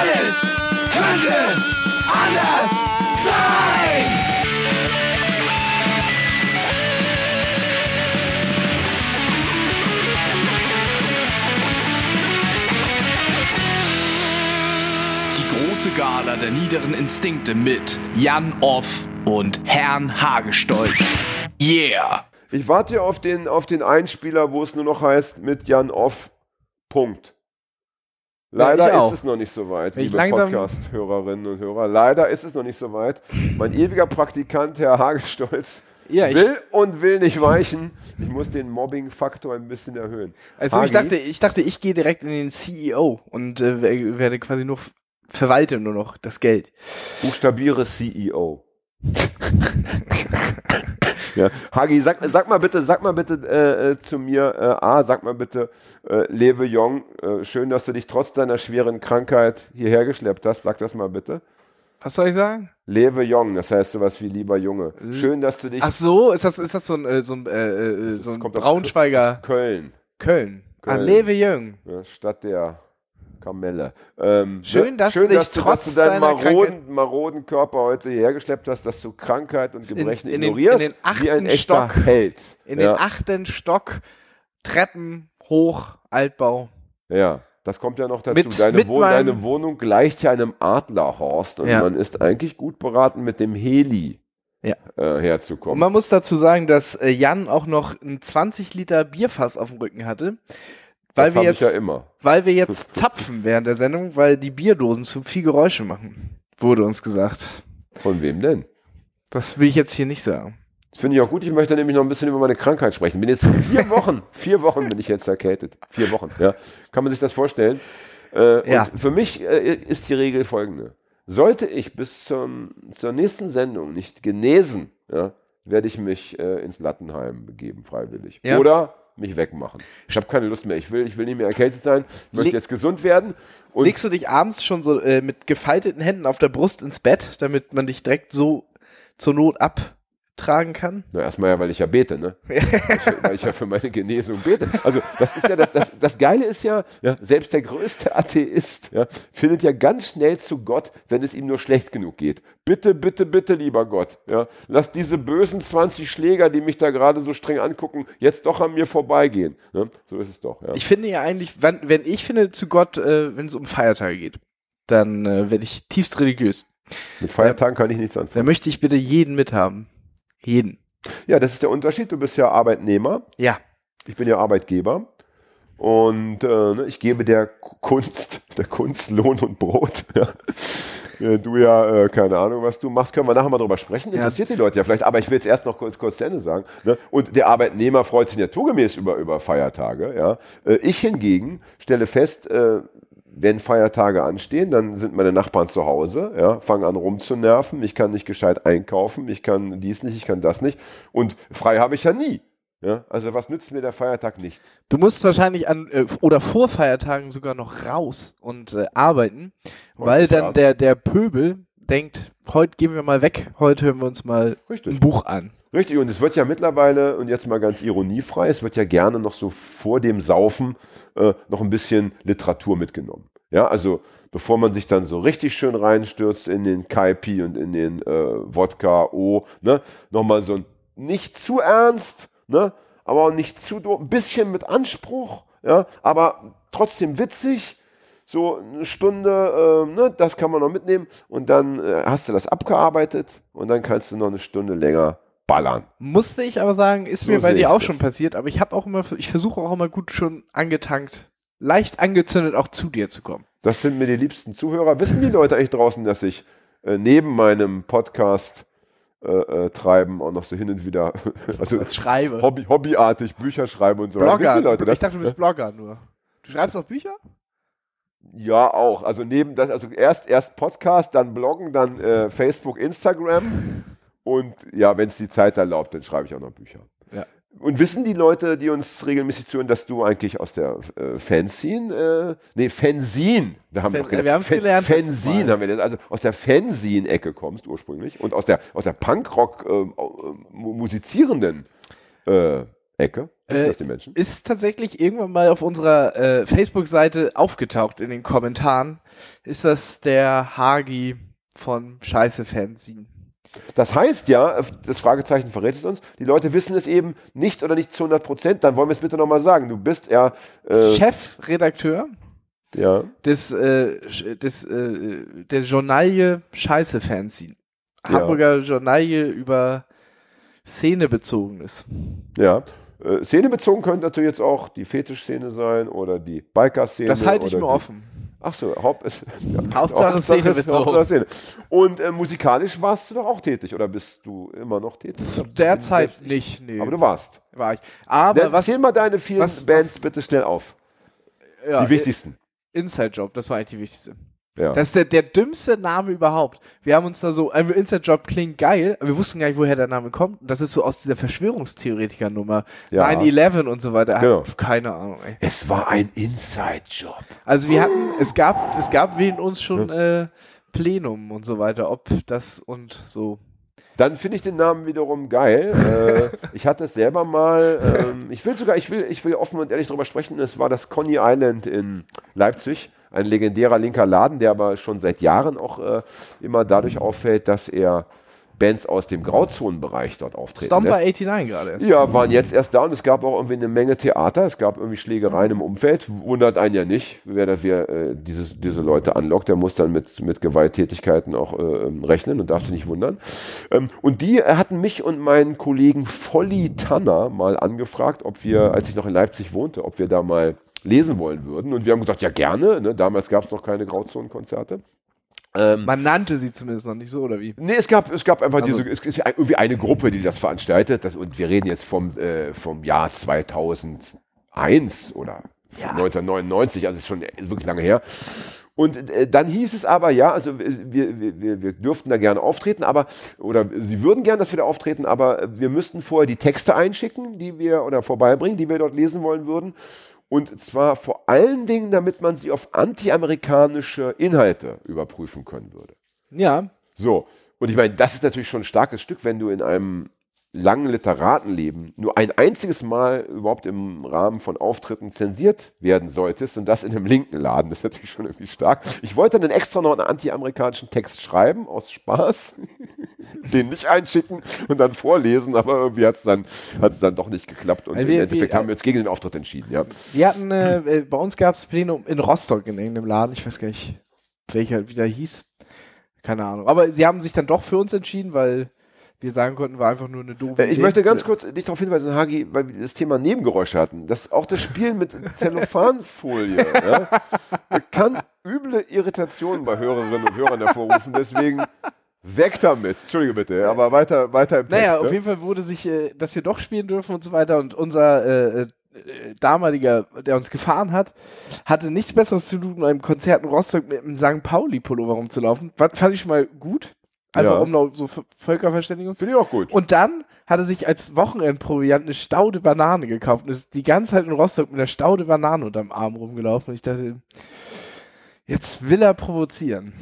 Alles könnte anders sein. Die große Gala der niederen Instinkte mit Jan Off und Herrn Hagestolz. Yeah! Ich warte auf den, auf den Einspieler, wo es nur noch heißt mit Jan Off. Punkt. Leider auch. ist es noch nicht so weit, Wenn ich liebe Podcast-Hörerinnen und Hörer. Leider ist es noch nicht so weit. Mein ewiger Praktikant, Herr Hagestolz, Ja, will und will nicht weichen. Ich muss den Mobbing-Faktor ein bisschen erhöhen. also ich dachte, ich dachte, ich gehe direkt in den CEO und äh, wer- werde quasi nur verwalte nur noch das Geld. Buchstabiere CEO. ja. Hagi, sag, sag mal bitte, sag mal bitte äh, äh, zu mir, äh, A, sag mal bitte, äh, Lewe Jong, äh, schön, dass du dich trotz deiner schweren Krankheit hierher geschleppt hast. Sag das mal bitte. Was soll ich sagen? Lewe Jong, das heißt sowas wie lieber Junge. Schön, dass du dich Ach so, ist das, ist das so ein, äh, so ein, äh, so ein Braunschweiger Köln, Köln. Ah, Köln. Lewe Jung. ja, Stadt der Kamelle. Ähm, Schön, ne? dass schön, du dich dass du, trotz dass du deinen maroden, maroden Körper heute hierher geschleppt hast, dass du Krankheit und Gebrechen in den- ignorierst, in den wie ein achten echter Stock. Held. In ja. den achten Stock, Treppen hoch, Altbau. Ja, das kommt ja noch dazu. Mit- deine, mit Wohn deine Wohnung gleicht ja einem Adlerhorst und Ja. man ist eigentlich gut beraten, mit dem Heli Ja. äh, Und herzukommen. man muss dazu sagen, dass äh, Jan auch noch ein 20 Liter Bierfass auf dem Rücken hatte. Weil das wir, jetzt, ja immer. weil wir jetzt zapfen während der Sendung, weil die Bierdosen zu viel Geräusche machen, wurde uns gesagt. Von wem denn? Das will ich jetzt hier nicht sagen. Das finde ich auch gut. Ich möchte nämlich noch ein bisschen über meine Krankheit sprechen. Bin jetzt vier Wochen, vier Wochen bin ich jetzt erkältet. Vier Wochen, ja. Kann man sich das vorstellen? Äh, Ja. Und für mich äh, ist die Regel folgende. Sollte ich bis zum, zur nächsten Sendung nicht genesen, ja, werde ich mich äh, ins Lattenheim begeben, freiwillig. Ja. Oder mich wegmachen. Ich habe keine Lust mehr. Ich will, ich will nicht mehr erkältet sein. Ich möchte Le- jetzt gesund werden. Und Legst du dich abends schon so äh, mit gefalteten Händen auf der Brust ins Bett, damit man dich direkt so zur Not abtragen kann? Na, erstmal ja, weil ich ja bete, ne? weil, ich, weil ich ja für meine Genesung bete. Also, das ist ja das, das, das Geile ist ja, ja, selbst der größte Atheist ja, findet ja ganz schnell zu Gott, wenn es ihm nur schlecht genug geht. Bitte, bitte, bitte, lieber Gott, ja, lass diese bösen 20 Schläger, die mich da gerade so streng angucken, jetzt doch an mir vorbeigehen. Ne? So ist es doch, ja. Ich finde ja eigentlich, wenn, wenn ich finde zu Gott, äh, wenn es um Feiertage geht, dann äh, werde ich tiefst religiös. Mit Feiertagen kann ich nichts Da anfangen. möchte ich bitte jeden mithaben. Jeden. Ja, das ist der Unterschied. Du bist ja Arbeitnehmer. Ja. Ich bin ja Arbeitgeber und äh, ne, ich gebe der Kunst, der Kunst Lohn und Brot. Ja. Äh, Du ja, äh, keine Ahnung, was du machst, können wir nachher mal drüber sprechen. Ja. Interessiert die Leute ja vielleicht, aber ich will jetzt erst noch kurz, kurz zu Ende sagen. Ne? Und der Arbeitnehmer freut sich naturgemäß über, über Feiertage. Ja. Äh, Ich hingegen stelle fest, äh, wenn Feiertage anstehen, dann sind meine Nachbarn zu Hause, ja, fangen an rumzunerven, ich kann nicht gescheit einkaufen, ich kann dies nicht, ich kann das nicht und frei habe ich ja nie. Ja, also was nützt mir der Feiertag nichts? Du musst wahrscheinlich an äh, oder vor Feiertagen sogar noch raus und äh, arbeiten, weil Häufig dann der, der Pöbel denkt, heute gehen wir mal weg, heute hören wir uns mal Richtig. ein Buch an. Richtig, und es wird ja mittlerweile, und jetzt mal ganz ironiefrei, es wird ja gerne noch so vor dem Saufen äh, noch ein bisschen Literatur mitgenommen. Ja, also bevor man sich dann so richtig schön reinstürzt in den Kaipi und in den äh, Wodka O, ne, nochmal so ein nicht zu ernst, ne, aber auch nicht zu doof, ein bisschen mit Anspruch, ja, aber trotzdem witzig, so eine Stunde, äh, ne, das kann man noch mitnehmen und dann äh, hast du das abgearbeitet und dann kannst du noch eine Stunde länger ballern. Musste ich aber sagen, ist So mir bei dir auch das. schon passiert, aber ich habe auch immer, ich versuche auch immer gut schon angetankt, leicht angezündet auch zu dir zu kommen. Das sind mir die liebsten Zuhörer. Wissen die Leute eigentlich draußen, dass ich äh, neben meinem Podcast äh, äh, treiben auch noch so hin und wieder, also Als Schreibe. Hobby, hobbyartig Bücher schreibe und so weiter. Blogger. Leute ich das? dachte, du bist Blogger nur. Du schreibst auch Bücher? Ja, auch. Also neben das, also erst, erst Podcast, dann Bloggen, dann äh, Facebook, Instagram. Und ja, wenn es die Zeit erlaubt, dann schreibe ich auch noch Bücher. Ja. Und wissen die Leute, die uns regelmäßig zuhören, dass du eigentlich aus der äh, Fanzine, äh, nee, Fanzine, da haben Fan- wir wir haben's gelernt Fanzine haben wir das, also aus der Fanzine-Ecke kommst ursprünglich und aus der, aus der Punkrock äh, mu- musizierenden äh, Ecke. Wissen Äh, das die Menschen? Ist tatsächlich irgendwann mal auf unserer äh, Facebook-Seite aufgetaucht in den Kommentaren. Ist das der Hagi von Scheiße Fanzine? Das heißt ja, das Fragezeichen verrät es uns, die Leute wissen es eben nicht oder nicht zu 100 Prozent, dann wollen wir es bitte nochmal sagen. Du bist ja, äh, Chefredakteur ja, des, äh, des, äh, der Journalie Scheiße Fanzine. Ja. Hamburger Journalie über Szenebezogenes. ja. Äh, Szene bezogen könnte natürlich jetzt auch die Fetischszene sein oder die Biker-Szene. Das halte ich mir offen. Ach so, Haupt ist, ja, Hauptsache Szene ist-. Hauptsache Szene. Und äh, musikalisch warst du doch auch tätig oder bist du immer noch tätig? Derzeit nicht, nee. Aber du warst. war ich. Aber Dann was, Zähl mal deine vielen was- Bands was- bitte schnell auf. ja, die wichtigsten. Inside-Job, das war eigentlich die wichtigste. Ja. Das ist der, der dümmste Name überhaupt. Wir haben uns da so, also Inside-Job klingt geil, aber wir wussten gar nicht, woher der Name kommt. Und das ist so aus dieser Verschwörungstheoretiker-Nummer. Ja. 9-11 und so weiter. Genau. Keine Ahnung, ey. es war ein Inside-Job. Also wir hatten, es gab, es gab wegen uns schon äh, Plenum und so weiter, ob das und so. Dann finde ich den Namen wiederum geil. äh, ich hatte es selber mal. Ähm, ich will sogar, ich will, ich will offen und ehrlich darüber sprechen. Es war das Coney Island in Leipzig. Ein legendärer linker Laden, der aber schon seit Jahren auch äh, immer dadurch auffällt, dass er Bands aus dem Grauzonenbereich dort auftreten Stomper lässt. 89 gerade erst. Ja, waren jetzt erst da und es gab auch irgendwie eine Menge Theater. Es gab irgendwie Schlägereien im Umfeld. Wundert einen ja nicht, wer da wer, äh, dieses, diese Leute anlockt. Der muss dann mit, mit Gewalttätigkeiten auch äh, ähm, rechnen und darf sich nicht wundern. Ähm, und die hatten mich und meinen Kollegen Volli Tanner mal angefragt, ob wir, als ich noch in Leipzig wohnte, ob wir da mal lesen wollen würden. Und wir haben gesagt, ja gerne. Ne? Damals gab es noch keine Grauzonenkonzerte. Ähm, Man nannte sie zumindest noch nicht so, oder wie? Nee, es gab, es gab einfach Also- diese, es ist irgendwie eine Gruppe, die das veranstaltet. Das, und wir reden jetzt vom, äh, vom Jahr 2001 oder Ja. 1999, also ist schon wirklich lange her. Und äh, dann hieß es aber, ja, also wir, wir, wir, wir dürften da gerne auftreten, aber, oder sie würden gerne, dass wir da auftreten, aber wir müssten vorher die Texte einschicken, die wir, oder vorbeibringen, die wir dort lesen wollen würden. Und zwar vor allen Dingen, damit man sie auf anti-amerikanische Inhalte überprüfen können würde. Ja, So, und ich meine, das ist natürlich schon ein starkes Stück, wenn du in einem langen Literatenleben nur ein einziges Mal überhaupt im Rahmen von Auftritten zensiert werden solltest und das in einem linken Laden. Das ist natürlich schon irgendwie stark. Ich wollte dann extra noch einen anti-amerikanischen Text schreiben, aus Spaß, den nicht einschicken und dann vorlesen, aber irgendwie hat es dann, hat's dann doch nicht geklappt und im wir- Endeffekt wir- haben wir uns gegen den Auftritt entschieden. Ja. wir hatten, äh, äh, bei uns gab es Plenum in Rostock in irgendeinem Laden, ich weiß gar nicht, welcher wieder hieß. Keine Ahnung. Aber sie haben sich dann doch für uns entschieden, weil wir sagen konnten, war einfach nur eine doofe Äh, Ich Idee. möchte ganz kurz dich darauf hinweisen, Hagi, weil wir das Thema Nebengeräusche hatten. Das, auch das Spielen mit Zellophanfolie ja, kann üble Irritationen bei Hörerinnen und Hörern hervorrufen. Deswegen weg damit. Entschuldige bitte, aber weiter, weiter im Text. Naja, auf ja. jeden Fall wurde sich, äh, dass wir doch spielen dürfen und so weiter. Und unser äh, äh, damaliger, der uns gefahren hat, hatte nichts Besseres zu tun, beim Konzert in Rostock mit einem St. Pauli-Pullover rumzulaufen. Was fand ich schon mal gut. Einfach Ja. um noch so Völkerverständigung. Finde ich auch gut. Und dann hat er sich als Wochenendproviant eine Staude Banane gekauft und ist die ganze Zeit in Rostock mit einer Staude Banane unterm Arm rumgelaufen. Und ich dachte, jetzt will er provozieren.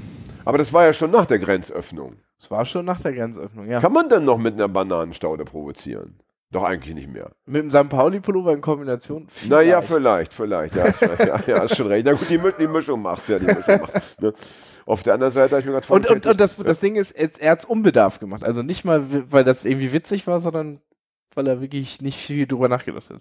aber das war ja schon nach der Grenzöffnung. Es war schon nach der Grenzöffnung, ja. Kann man denn noch mit einer Bananenstaude provozieren? Doch eigentlich nicht mehr. Mit dem St. Pauli-Pullover in Kombination? Naja, Vielleicht. vielleicht, vielleicht. Ja, schon, ja, ja, ist schon recht. Na gut, die, die Mischung macht's ja, die Mischung macht's. Ne? Auf der anderen Seite habe ich mir gerade Und, und, und das, das Ding ist, er, hat es unbedarft gemacht. Also nicht mal, weil das irgendwie witzig war, sondern weil er wirklich nicht viel drüber nachgedacht hat.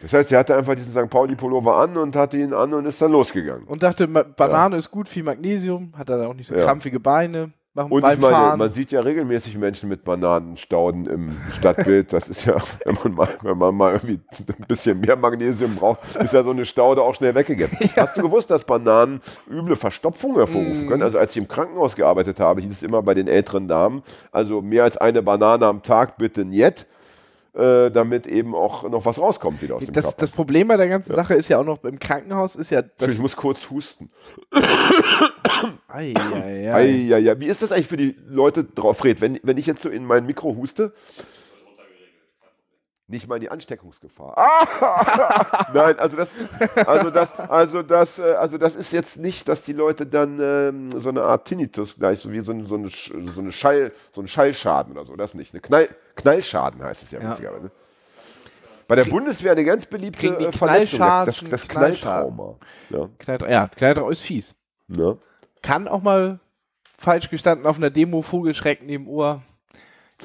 Das heißt, er hatte einfach diesen St. Pauli-Pullover an und hatte ihn an und ist dann losgegangen. Und dachte, Banane ist gut, viel Magnesium, hat er auch nicht so Ja. krampfige Beine. Machen Und ich meine, Fahren. man sieht ja regelmäßig Menschen mit Bananenstauden im Stadtbild. Das ist ja, wenn man mal, wenn man mal irgendwie ein bisschen mehr Magnesium braucht, ist ja so eine Staude auch schnell weggegessen. Hast du gewusst, dass Bananen üble Verstopfung hervorrufen Mm. können? Also als ich im Krankenhaus gearbeitet habe, hieß es immer bei den älteren Damen, also mehr als eine Banane am Tag bitte nicht, äh, damit eben auch noch was rauskommt wieder aus dem das, Körper. das Problem bei der ganzen Sache ist ja auch noch, im Krankenhaus ist ja das. ich muss kurz husten. Ei, ei. Wie ist das eigentlich für die Leute drauf, Fred? Wenn, wenn ich jetzt so in mein Mikro huste, nicht mal die Ansteckungsgefahr. Ah! Nein, also das, also das, also das, äh, also das ist jetzt nicht, dass die Leute dann ähm, so eine Art Tinnitus gleich, so wie so, ein, so, eine, so eine Schall, so ein Schallschaden oder so, das nicht. Eine Knall, Knallschaden heißt es ja, Ja. witzigerweise. Bei der Bundeswehr eine ganz beliebte äh, Verletzung, das, Knallschaden, das. Knalltrauma. Ja, Knalltra ja, Knalltrau ist fies. ne? Kann auch mal falsch gestanden auf einer Demo Vogelschreck neben Ohr.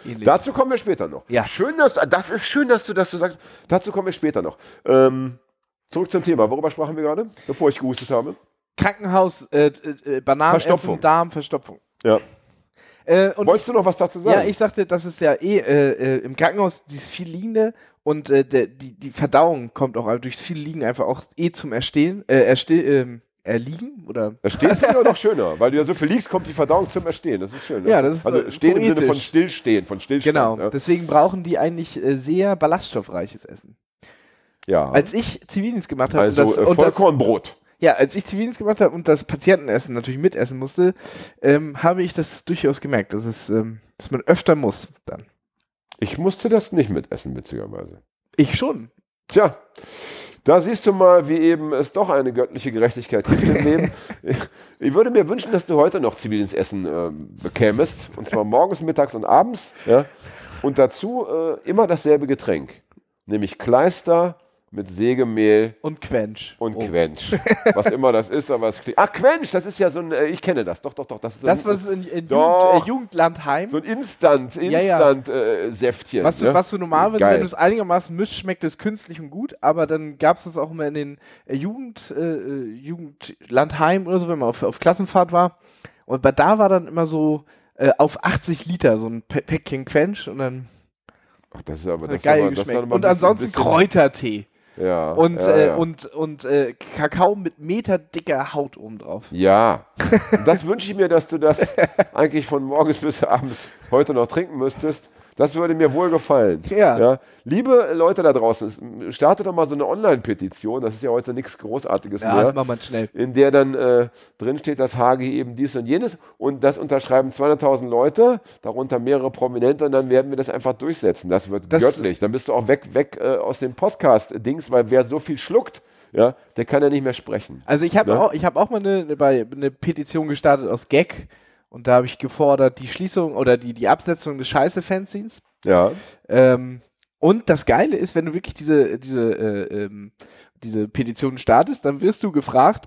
Ähnlich. Dazu kommen wir später noch. Ja. Schön, dass das ist schön, dass du das so sagst. Dazu kommen wir später noch. Ähm, zurück zum Thema. Worüber sprachen wir gerade, bevor ich gehustet habe? Krankenhaus, äh, äh, Bananen essen, Darm, Verstopfung. Ja. Äh, und Wolltest du noch was dazu sagen? Ja, ich sagte, das ist ja eh äh, äh, im Krankenhaus dieses viel Liegende und äh, der, die, die Verdauung kommt auch durchs viel Liegen einfach auch eh zum Erstehen, äh, erste, ähm, Erliegen oder Das Stehen ist ja noch schöner, weil du ja so viel liegst, kommt die Verdauung zum Erstehen. Das ist schön. ne? Ja, das ist, also äh, stehen im Sinne poetisch. von Stillstehen, von Stillstand. genau. Ja. Deswegen brauchen die eigentlich äh, sehr ballaststoffreiches Essen. ja. Als ich Zivildienst gemacht habe also und, das, äh, und das, Vollkornbrot. ja, als ich Zivildienst gemacht habe und das Patientenessen natürlich mitessen musste, ähm, habe ich das durchaus gemerkt, dass es, ähm, dass man öfter muss dann. Ich musste das nicht mitessen, witzigerweise. Ich schon. Tja, da siehst du mal, wie eben es doch eine göttliche Gerechtigkeit gibt im Leben. Ich, würde mir wünschen, dass du heute noch Zivildienstessen ähm, bekämest. Und zwar morgens, mittags und abends. Ja? Und dazu äh, immer dasselbe Getränk. Nämlich Kleister mit Sägemehl Und Quench. und Oh. Quench. Was immer das ist, aber es klingt. Ah, Quench, das ist ja so ein, äh, ich kenne das. Doch, doch, doch. Das ist so Das, ein, was in, in Jugend, Doch. äh, Jugendlandheim so ein Instant, Ja, Äh, Säftchen. Was, du, ne? was du normalerweise, Geil. wenn du es einigermaßen mischt, schmeckt es künstlich und gut, aber dann gab es das auch immer in den äh, Jugend, äh, Jugendlandheim oder so, wenn man auf, auf Klassenfahrt war. Und bei da war dann immer so auf 80 Liter so ein Pä- Päckchen Quench und dann Ach, das ist aber das geil aber, das Und ansonsten Kräutertee. Ja, Und, ja, äh, ja. und, und äh, Kakao mit meterdicker Haut oben drauf. Ja, das wünsche ich mir, dass du das eigentlich von morgens bis abends heute noch trinken müsstest. Das würde mir wohl gefallen. Ja. Liebe Leute da draußen, startet doch mal so eine Online-Petition. Das ist ja heute nichts Großartiges Ja, mehr. das machen wir schnell. in der dann äh, drin steht, dass HG eben dies und jenes und das unterschreiben 200.000 Leute, darunter mehrere Prominente und dann werden wir das einfach durchsetzen. Das wird Das- göttlich. Dann bist du auch weg, weg äh, aus dem Podcast-Dings, weil wer so viel schluckt, ja, der kann ja nicht mehr sprechen. Also ich habe Ne? auch, ich hab auch mal eine, eine Petition gestartet aus Gag und da habe ich gefordert, die Schließung oder die, die Absetzung des Scheiße-Fanzines. Ja, Ähm, und das Geile ist, wenn du wirklich diese, diese, äh, ähm, diese Petition startest, dann wirst du gefragt,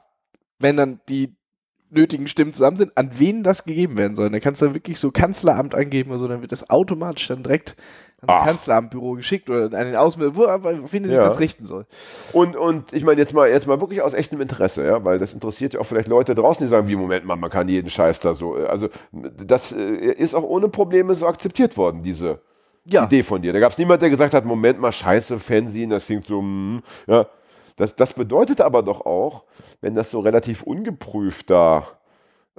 wenn dann die nötigen Stimmen zusammen sind, an wen das gegeben werden soll. Dann kannst du dann wirklich so Kanzleramt angeben oder so, dann wird das automatisch dann direkt ans. Kanzleramtbüro geschickt oder an den Außenminister, wo, auf wen sich Ja. das richten soll. Und, und ich meine jetzt mal, jetzt mal wirklich aus echtem Interesse, ja, weil das interessiert ja auch vielleicht Leute draußen, die sagen, wie, Moment mal, man kann jeden Scheiß da so, äh, also das äh, ist auch ohne Probleme so akzeptiert worden, diese Ja. Idee von dir. Da gab es niemand, der gesagt hat, Moment mal, scheiße, Fernsehen, das klingt so, mm, ja. Das, das bedeutet aber doch auch, wenn das so relativ ungeprüft da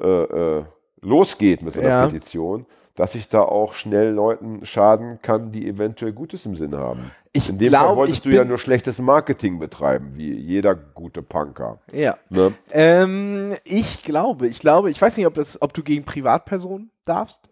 äh, äh, losgeht mit so einer Ja. Petition, dass ich da auch schnell Leuten schaden kann, die eventuell Gutes im Sinn haben. Ich In dem Fall glaub, wolltest ich du ja nur schlechtes Marketing betreiben, wie jeder gute Punker. Ja. Ne? Ähm, ich glaube, ich glaube, ich weiß nicht, ob, das, ob du gegen Privatpersonen darfst.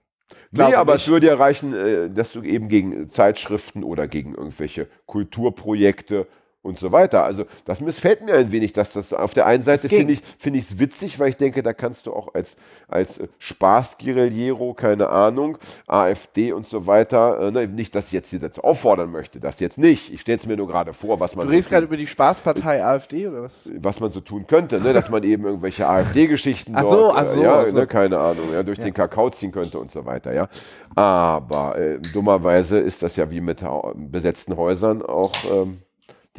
Nee, Glaube aber nicht. es würde ja reichen, äh, dass du eben gegen Zeitschriften oder gegen irgendwelche Kulturprojekte und so weiter. Also das missfällt mir ein wenig, dass das auf der einen Seite finde ich es witzig, weil ich denke, da kannst du auch als als äh, Spaßguerillero, keine Ahnung, AfD und so weiter, äh, ne, nicht, dass ich jetzt hier dazu auffordern möchte, das jetzt nicht. Ich stelle es mir nur gerade vor, was man Du so redest gerade tun- über die Spaßpartei AfD oder was? was man so tun könnte, ne? dass man eben irgendwelche AfD-Geschichten dort, so, ach äh, so, ja, ach so. Ne, keine Ahnung, ja, durch den Kakao ziehen könnte und so weiter, ja. Aber äh, dummerweise ist das ja wie mit besetzten Häusern auch ähm,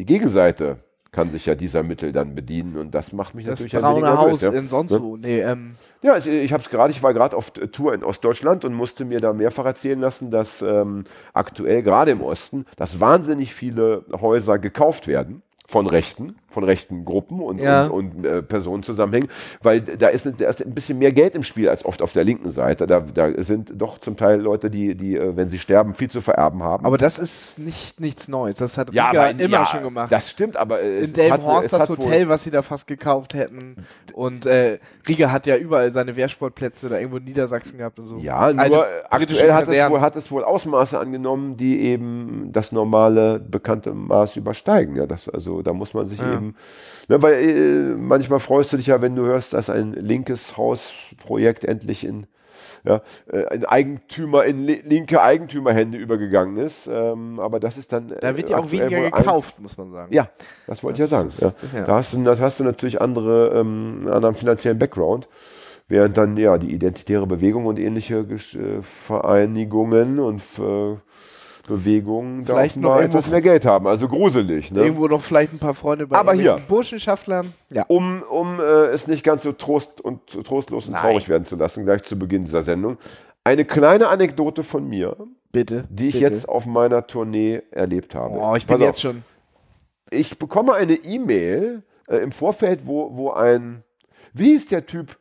die Gegenseite kann sich ja dieser Mittel dann bedienen und das macht mich Das natürlich ein wenig nervös, Haus ja. in sonst Ne? wo. Nee, ähm, Ja, ich, ich habe es gerade, ich war gerade auf Tour in Ostdeutschland und musste mir da mehrfach erzählen lassen, dass ähm, aktuell gerade im Osten, dass wahnsinnig viele Häuser gekauft werden von Rechten, von rechten Gruppen und, Ja. und, und äh, Personen zusammenhängen, weil da ist, da ist ein bisschen mehr Geld im Spiel als oft auf der linken Seite. Da, da sind doch zum Teil Leute, die, die, äh, wenn sie sterben, viel zu vererben haben. aber das ist nicht nichts Neues. Das hat ja, Riga aber, immer ja, schon gemacht. Das stimmt, aber äh, es, in Delmenhorst das Hotel, was sie da fast gekauft hätten. Und äh, Riga hat ja überall seine Wehrsportplätze da irgendwo in Niedersachsen gehabt und so. Ja, nur Alte äh, britische aktuell hat es, wohl, hat es wohl Ausmaße angenommen, die eben das normale bekannte Maß übersteigen. Ja, das, also da muss man sich Ja. eben, ne, weil äh, manchmal freust du dich ja, wenn du hörst, dass ein linkes Hausprojekt endlich in ja, äh, in Eigentümer, in li linke Eigentümerhände übergegangen ist. Ähm, aber das ist dann. Da wird äh, ja auch aktuell weniger wohl eins- gekauft, muss man sagen. Ja, das wollte ich ja sagen. Das Ja. ist- ja. Da, hast du, da hast du natürlich andere, ähm, einen anderen finanziellen Background. Während dann ja die Identitäre Bewegung und ähnliche Gesch- äh, Vereinigungen und äh, Bewegungen da Vielleicht noch etwas mehr Geld haben. Also gruselig. Ne? Irgendwo noch vielleicht ein paar Freunde bei Aber hier. Burschenschaftlern. Ja. um, um äh, es nicht ganz so trost und, trostlos und Nein. traurig werden zu lassen, gleich zu Beginn dieser Sendung. Eine kleine Anekdote von mir, Bitte. die ich bitte. jetzt auf meiner Tournee erlebt habe. Oh, ich bin Pass auf. jetzt schon. Ich bekomme eine E-Mail äh, im Vorfeld, wo, wo ein, wie hieß der Typ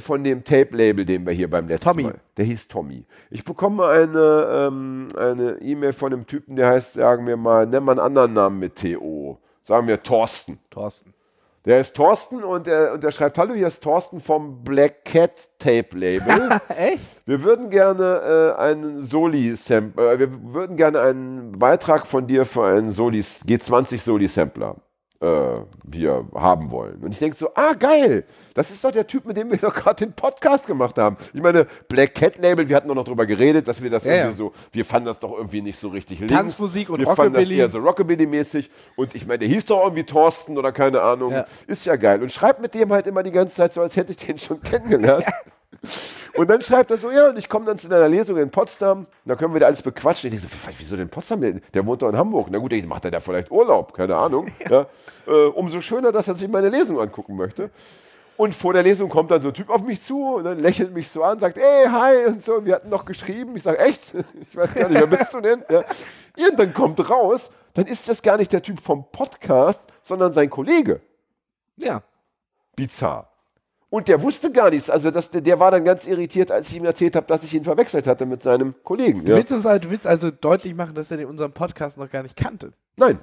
von dem Tape-Label, den wir hier beim letzten Tommy. Mal, der hieß Tommy. Ich bekomme eine ähm, eine E-Mail von einem Typen, der heißt, sagen wir mal, nennen wir einen anderen Namen mit TO. Sagen wir Thorsten. Thorsten. Der ist Thorsten und der, und der schreibt, hallo, hier ist Thorsten vom Black Cat Tape Label. Echt? Wir würden gerne äh, einen Soli-Sampler, äh, wir würden gerne einen Beitrag von dir für einen Soli, G20 Soli-Sampler äh, hier haben wollen. Und ich denke so, ah, geil, das ist doch der Typ, mit dem wir doch gerade den Podcast gemacht haben. Ich meine, Black Cat Label, wir hatten doch noch drüber geredet, dass wir das Ja, irgendwie ja. so, wir fanden das doch irgendwie nicht so richtig links. Tanzmusik und wir fanden das Rockabilly. eher so Rockabilly-mäßig. Und ich meine, der hieß doch irgendwie Thorsten oder keine Ahnung. Ja. Ist ja geil. Und schreibt mit dem halt immer die ganze Zeit so, als hätte ich den schon kennengelernt. Und dann schreibt er so, ja, und ich komme dann zu deiner Lesung in Potsdam, und da können wir da alles bequatschen. Ich denke so, wieso denn Potsdam? Der, wohnt doch in Hamburg. Na gut, dann macht er da vielleicht Urlaub, keine Ahnung. Ja. Äh, umso schöner, dass er sich meine Lesung angucken möchte. Und vor der Lesung kommt dann so ein Typ auf mich zu und dann lächelt mich so an, sagt, ey, hi und so. Und wir hatten noch geschrieben. Ich sage, echt? Ich weiß gar nicht, wer bist du denn? Ja. Und dann kommt raus, dann ist das gar nicht der Typ vom Podcast, sondern sein Kollege. Ja. Bizarr. Und der wusste gar nichts. Also das, der, war dann ganz irritiert, als ich ihm erzählt habe, dass ich ihn verwechselt hatte mit seinem Kollegen. Du, Ja. willst uns, also- du willst also deutlich machen, dass er den unseren Podcast noch gar nicht kannte. Nein,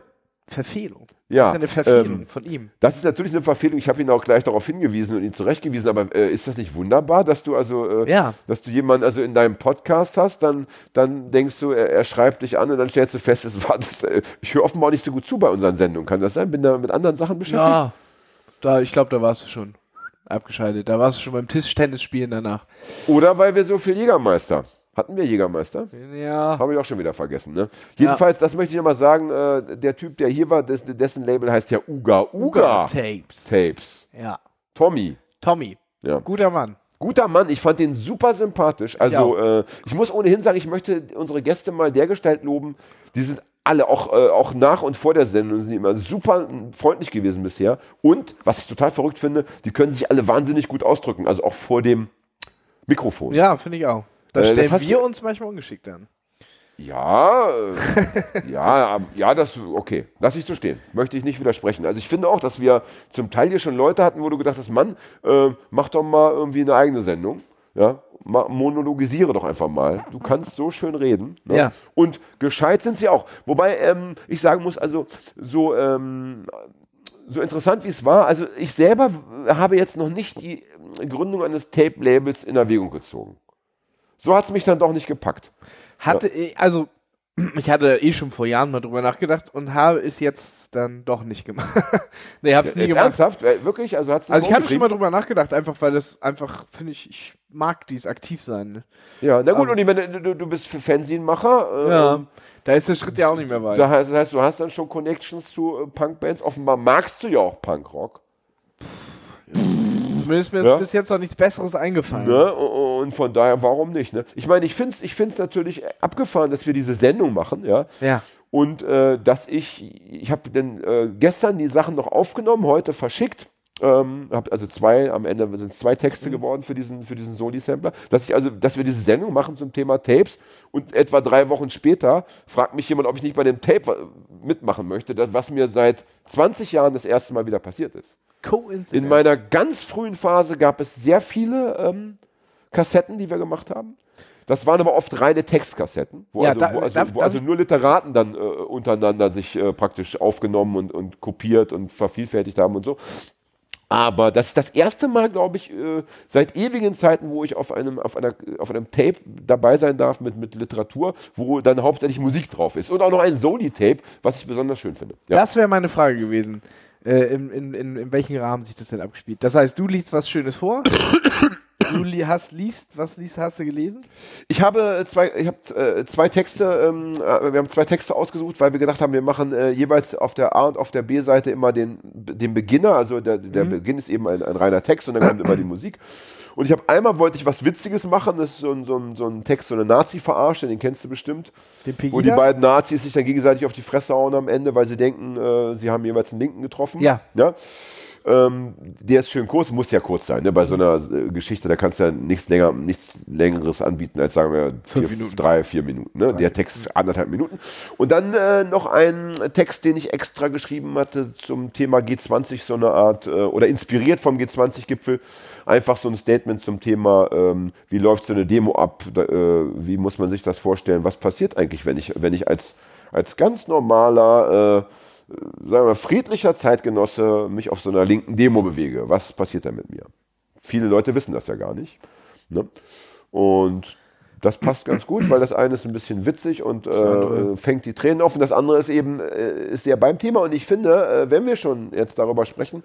Verfehlung. Ja, Das ist eine Verfehlung ähm, von ihm. das ist natürlich eine Verfehlung. Ich habe ihn auch gleich darauf hingewiesen und ihn zurechtgewiesen. Aber äh, ist das nicht wunderbar, dass du also, äh, Ja. dass du jemanden also in deinem Podcast hast, dann, dann denkst du, er, er schreibt dich an und dann stellst du fest, es war das, äh, ich höre offenbar nicht so gut zu bei unseren Sendungen. Kann das sein? Bin da mit anderen Sachen beschäftigt? Ja. Da, ich glaube, da warst du schon abgeschaltet. Da warst du schon beim Tischtennis spielen danach. Oder weil wir so viel Jägermeister. Hatten wir Jägermeister? Ja. Habe ich auch schon wieder vergessen. Ne? Jedenfalls, das möchte ich nochmal sagen, äh, der Typ, der hier war, des, dessen Label heißt ja Uga. Uga Tapes. Tapes. Ja. Tommy. Tommy. Ja. Guter Mann. Guter Mann, ich fand den super sympathisch. Also, äh, ich muss ohnehin sagen, ich möchte unsere Gäste mal dergestalt loben. Die sind alle, auch, äh, auch nach und vor der Sendung, sind die immer super freundlich gewesen bisher. Und, was ich total verrückt finde, die können sich alle wahnsinnig gut ausdrücken. Also auch vor dem Mikrofon. Ja, finde ich auch. Da Äh, das stellen hast wir du- uns manchmal ungeschickt an. Ja, äh, ja, ja, das, okay, lass ich so stehen. Möchte ich nicht widersprechen. Also ich finde auch, dass wir zum Teil hier schon Leute hatten, wo du gedacht hast, Mann, äh, mach doch mal irgendwie eine eigene Sendung. Ja, monologisiere doch einfach mal. Du kannst so schön reden. Ne? Ja. Und gescheit sind sie auch. Wobei ähm, ich sagen muss, also so, ähm, so interessant wie es war, also ich selber habe jetzt noch nicht die ähm, Gründung eines Tape-Labels in Erwägung gezogen. So hat es mich dann doch nicht gepackt. Hatte, ich- also, ich hatte eh schon vor Jahren mal drüber nachgedacht und habe es jetzt dann doch nicht gemacht. nee, hab's nie Jetzt gemacht. ernsthaft? Äh, Wirklich? Also, hat's Also ich hatte schon mal drüber nachgedacht, einfach weil das einfach, finde ich, ich mag dies aktiv sein. Ne? Ja, na gut, Also- und ich meine, du, du bist für Fanzine-Macher. äh, Ja. Da ist der Schritt ja auch nicht mehr weit. Heißt, das heißt, du hast dann schon Connections zu äh, Punkbands. Offenbar magst du ja auch Punkrock. Zumindest mir ist Ja. bis jetzt noch nichts Besseres eingefallen. Ne? Und von daher, warum nicht? Ne? Ich meine, ich finde es ich find's natürlich abgefahren, dass wir diese Sendung machen. Ja. Ja. Und äh, dass ich, ich habe dann äh, gestern die Sachen noch aufgenommen, heute verschickt. Ähm, hab also zwei, am Ende sind es zwei Texte geworden für diesen, für diesen Soli-Sampler. Dass ich also, dass wir diese Sendung machen zum Thema Tapes und etwa drei Wochen später fragt mich jemand, ob ich nicht bei dem Tape wa- mitmachen möchte, das, was mir seit 20 Jahren das erste Mal wieder passiert ist. Coincidence. In meiner ganz frühen Phase gab es sehr viele ähm, Kassetten, die wir gemacht haben. Das waren aber oft reine Textkassetten, wo, Ja, also, da- wo, also, darf- wo also nur Literaten dann äh, untereinander sich äh, praktisch aufgenommen und, und kopiert und vervielfältigt haben und so. Aber das ist das erste Mal, glaube ich, äh, seit ewigen Zeiten, wo ich auf einem, auf, einer, auf einem Tape dabei sein darf mit, mit Literatur, wo dann hauptsächlich Musik drauf ist. Und auch noch ein Soli-Tape, was ich besonders schön finde. Ja. Das wäre meine Frage gewesen. Äh, in, in, in, in welchem Rahmen sich das denn abgespielt? Das heißt, du liest was Schönes vor du li hast, liest, was liest, hast du gelesen? Ich habe zwei, ich habe äh, zwei Texte, ähm, äh, wir haben zwei Texte ausgesucht, weil wir gedacht haben, wir machen äh, jeweils auf der A und auf der B-Seite immer den, den Beginner, also der, der Mhm. Beginn ist eben ein, ein reiner Text und dann kommt immer die Musik. Und ich habe einmal wollte ich was Witziges machen, das ist so ein, so ein, so ein Text, so eine Nazi-Verarsche, den kennst du bestimmt. Den Wo die beiden Nazis sich dann gegenseitig auf die Fresse hauen am Ende, weil sie denken, äh, sie haben jeweils einen Linken getroffen. Ja. ja? Ähm, der ist schön kurz, muss ja kurz sein. Ne? Bei so einer äh, Geschichte, da kannst du ja nichts, länger, nichts Längeres anbieten als, sagen wir, vier, drei, vier Minuten. Ne? Der Text ist anderthalb Minuten. Und dann äh, noch ein Text, den ich extra geschrieben hatte zum Thema G20, so eine Art, äh, oder inspiriert vom G20-Gipfel, einfach so ein Statement zum Thema, ähm, wie läuft so eine Demo ab, da, äh, wie muss man sich das vorstellen, was passiert eigentlich, wenn ich, wenn ich als, als ganz normaler, äh, sagen wir mal, friedlicher Zeitgenosse mich auf so einer linken Demo bewege. Was passiert da mit mir? Viele Leute wissen das ja gar nicht. Ne? Und das passt ganz gut, weil das eine ist ein bisschen witzig und äh, fängt die Tränen auf und das andere ist eben äh, ist sehr beim Thema. Und ich finde, äh, wenn wir schon jetzt darüber sprechen,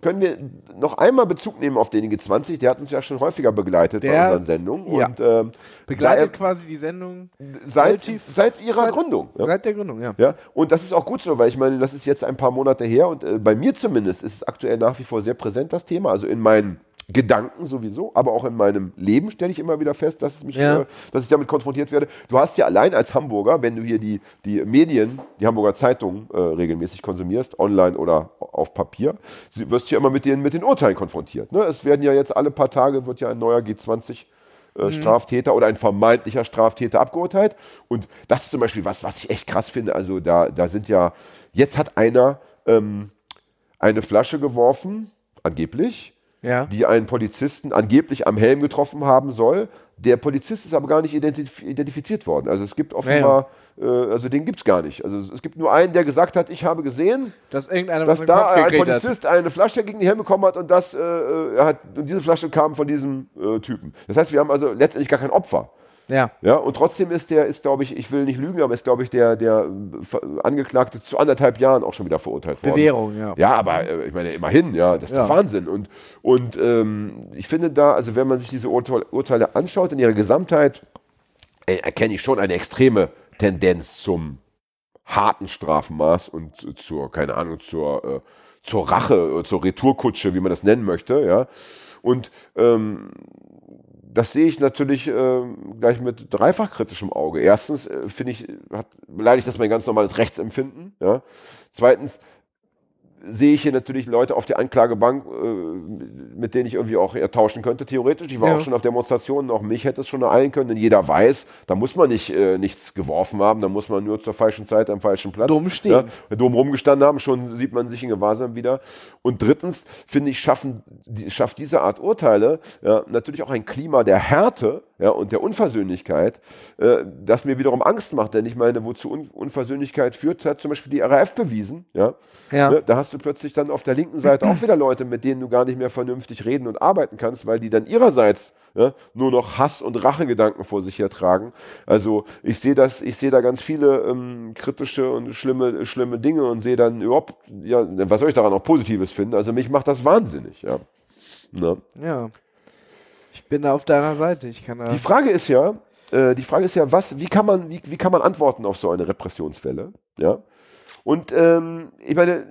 können wir noch einmal Bezug nehmen auf den G20. Der hat uns ja schon häufiger begleitet bei Der- unseren Sendungen. ja. Und ähm, Begleitet da quasi die Sendung er, seit, seit ihrer seit- Gründung. Ja. seit der Gründung, ja. Ja, und das ist auch gut so, weil ich meine, das ist jetzt ein paar Monate her und äh, bei mir zumindest ist es aktuell nach wie vor sehr präsent, das Thema. Also in meinen Gedanken sowieso, aber auch in meinem Leben stelle ich immer wieder fest, dass, mich, Ja. äh, dass ich damit konfrontiert werde. Du hast ja allein als Hamburger, wenn du hier die, die Medien, die Hamburger Zeitung äh, regelmäßig konsumierst, online oder auf Papier, wirst du ja immer mit den, mit den Urteilen konfrontiert. Ne? Es werden ja jetzt alle paar Tage wird ja ein neuer G20 äh, Straftäter oder ein vermeintlicher Straftäter abgeurteilt. Und das ist zum Beispiel was, was ich echt krass finde. Also da, da sind ja, jetzt hat einer ähm, eine Flasche geworfen, angeblich, Ja. die einen Polizisten angeblich am Helm getroffen haben soll. Der Polizist ist aber gar nicht identif identifiziert worden. Also es gibt offenbar, äh, also den gibt es gar nicht. Also es gibt nur einen, der gesagt hat, ich habe gesehen, Dass dass da ein gekriegt hat. Polizist eine Flasche gegen den Helm bekommen hat und, das, äh, äh, hat, und diese Flasche kam von diesem äh, Typen. Das heißt, wir haben also letztendlich gar kein Opfer. Ja. Ja, und trotzdem ist der, ist glaube ich, ich will nicht lügen, aber ist glaube ich der, der äh, Angeklagte zu anderthalb Jahren auch schon wieder verurteilt worden. Bewährung, ja. Ja, aber äh, ich meine, immerhin, ja, das ist Ja. Wahnsinn. Und, und ähm, ich finde da, also wenn man sich diese Urteile, Urteile anschaut in ihrer Gesamtheit, äh, erkenne ich schon eine extreme Tendenz zum harten Strafmaß und zu- zur, keine Ahnung, zur, äh, zur Rache, zur Retourkutsche, wie man das nennen möchte, ja. Und ähm, das sehe ich natürlich ähm, gleich mit dreifach kritischem Auge. Erstens äh, finde ich, hat, beleidigt das mein ganz normales Rechtsempfinden. Ja? Zweitens sehe ich hier natürlich Leute auf der Anklagebank, äh, mit denen ich irgendwie auch tauschen könnte, theoretisch. Ich war Ja. auch schon auf Demonstrationen, auch mich hätte es schon ereilen können, denn jeder weiß, da muss man nicht äh, nichts geworfen haben, da muss man nur zur falschen Zeit am falschen Platz Dumm stehen. Ja, dumm rumgestanden haben, schon sieht man sich in Gewahrsam wieder. Und drittens, finde ich, schaffen, die, schafft diese Art Urteile ja, natürlich auch ein Klima der Härte ja, und der Unversöhnlichkeit, äh, das mir wiederum Angst macht. Denn ich meine, wozu Un Unversöhnlichkeit führt, hat zum Beispiel die RAF bewiesen. Ja? Ja. Ne, da hast du plötzlich dann auf der linken Seite auch wieder Leute, mit denen du gar nicht mehr vernünftig reden und arbeiten kannst, weil die dann ihrerseits ja, nur noch Hass und Rachegedanken vor sich hertragen. Also ich sehe das, ich sehe da ganz viele ähm, kritische und schlimme, schlimme Dinge und sehe dann überhaupt, ja, was soll ich daran auch Positives finden? Also mich macht das wahnsinnig, ja. Ne? Ja. Ich bin da auf deiner Seite. Ich kann. Die Frage ist ja, äh, die Frage ist ja, was, wie kann man, wie, wie kann man antworten auf so eine Repressionswelle? Ja. Und ähm, ich meine,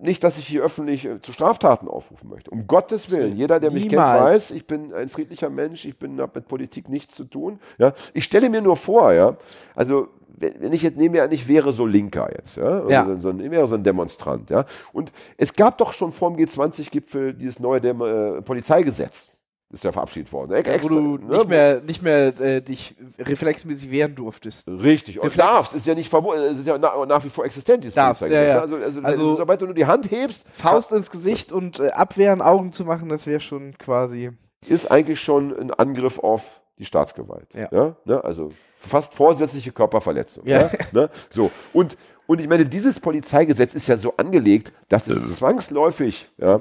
nicht, dass ich hier öffentlich äh, zu Straftaten aufrufen möchte. Um Gottes Willen. Jeder, der mich kennt, Niemals. weiß, ich bin ein friedlicher Mensch, ich bin habe mit Politik nichts zu tun. Ja. Ich stelle mir nur vor, ja, also wenn wenn ich jetzt nehme an, ich wäre so Linker jetzt, ja, Ja. so, ein, ich wäre so ein Demonstrant, ja. Und es gab doch schon vor dem G20-Gipfel dieses neue Dem äh, Polizeigesetz. Ist ja verabschiedet worden. wo Extra, du ne, nicht mehr, nicht mehr äh, dich reflexmäßig wehren durftest. Richtig, und Reflex- darfst, ist ja nicht verboten, es ist ja nach, nach wie vor existent, dieses Darfst, Polizeigesetz, ja, ja. Also, also, Also- sobald du nur die Hand hebst, Faust ins Gesicht und äh, abwehren, Augen zu machen, das wäre schon quasi. ist eigentlich schon ein Angriff auf die Staatsgewalt. Ja. Ne? Also fast vorsätzliche Körperverletzung. Ja. Ne? So, und, und ich meine, dieses Polizeigesetz ist ja so angelegt, dass es zwangsläufig ja,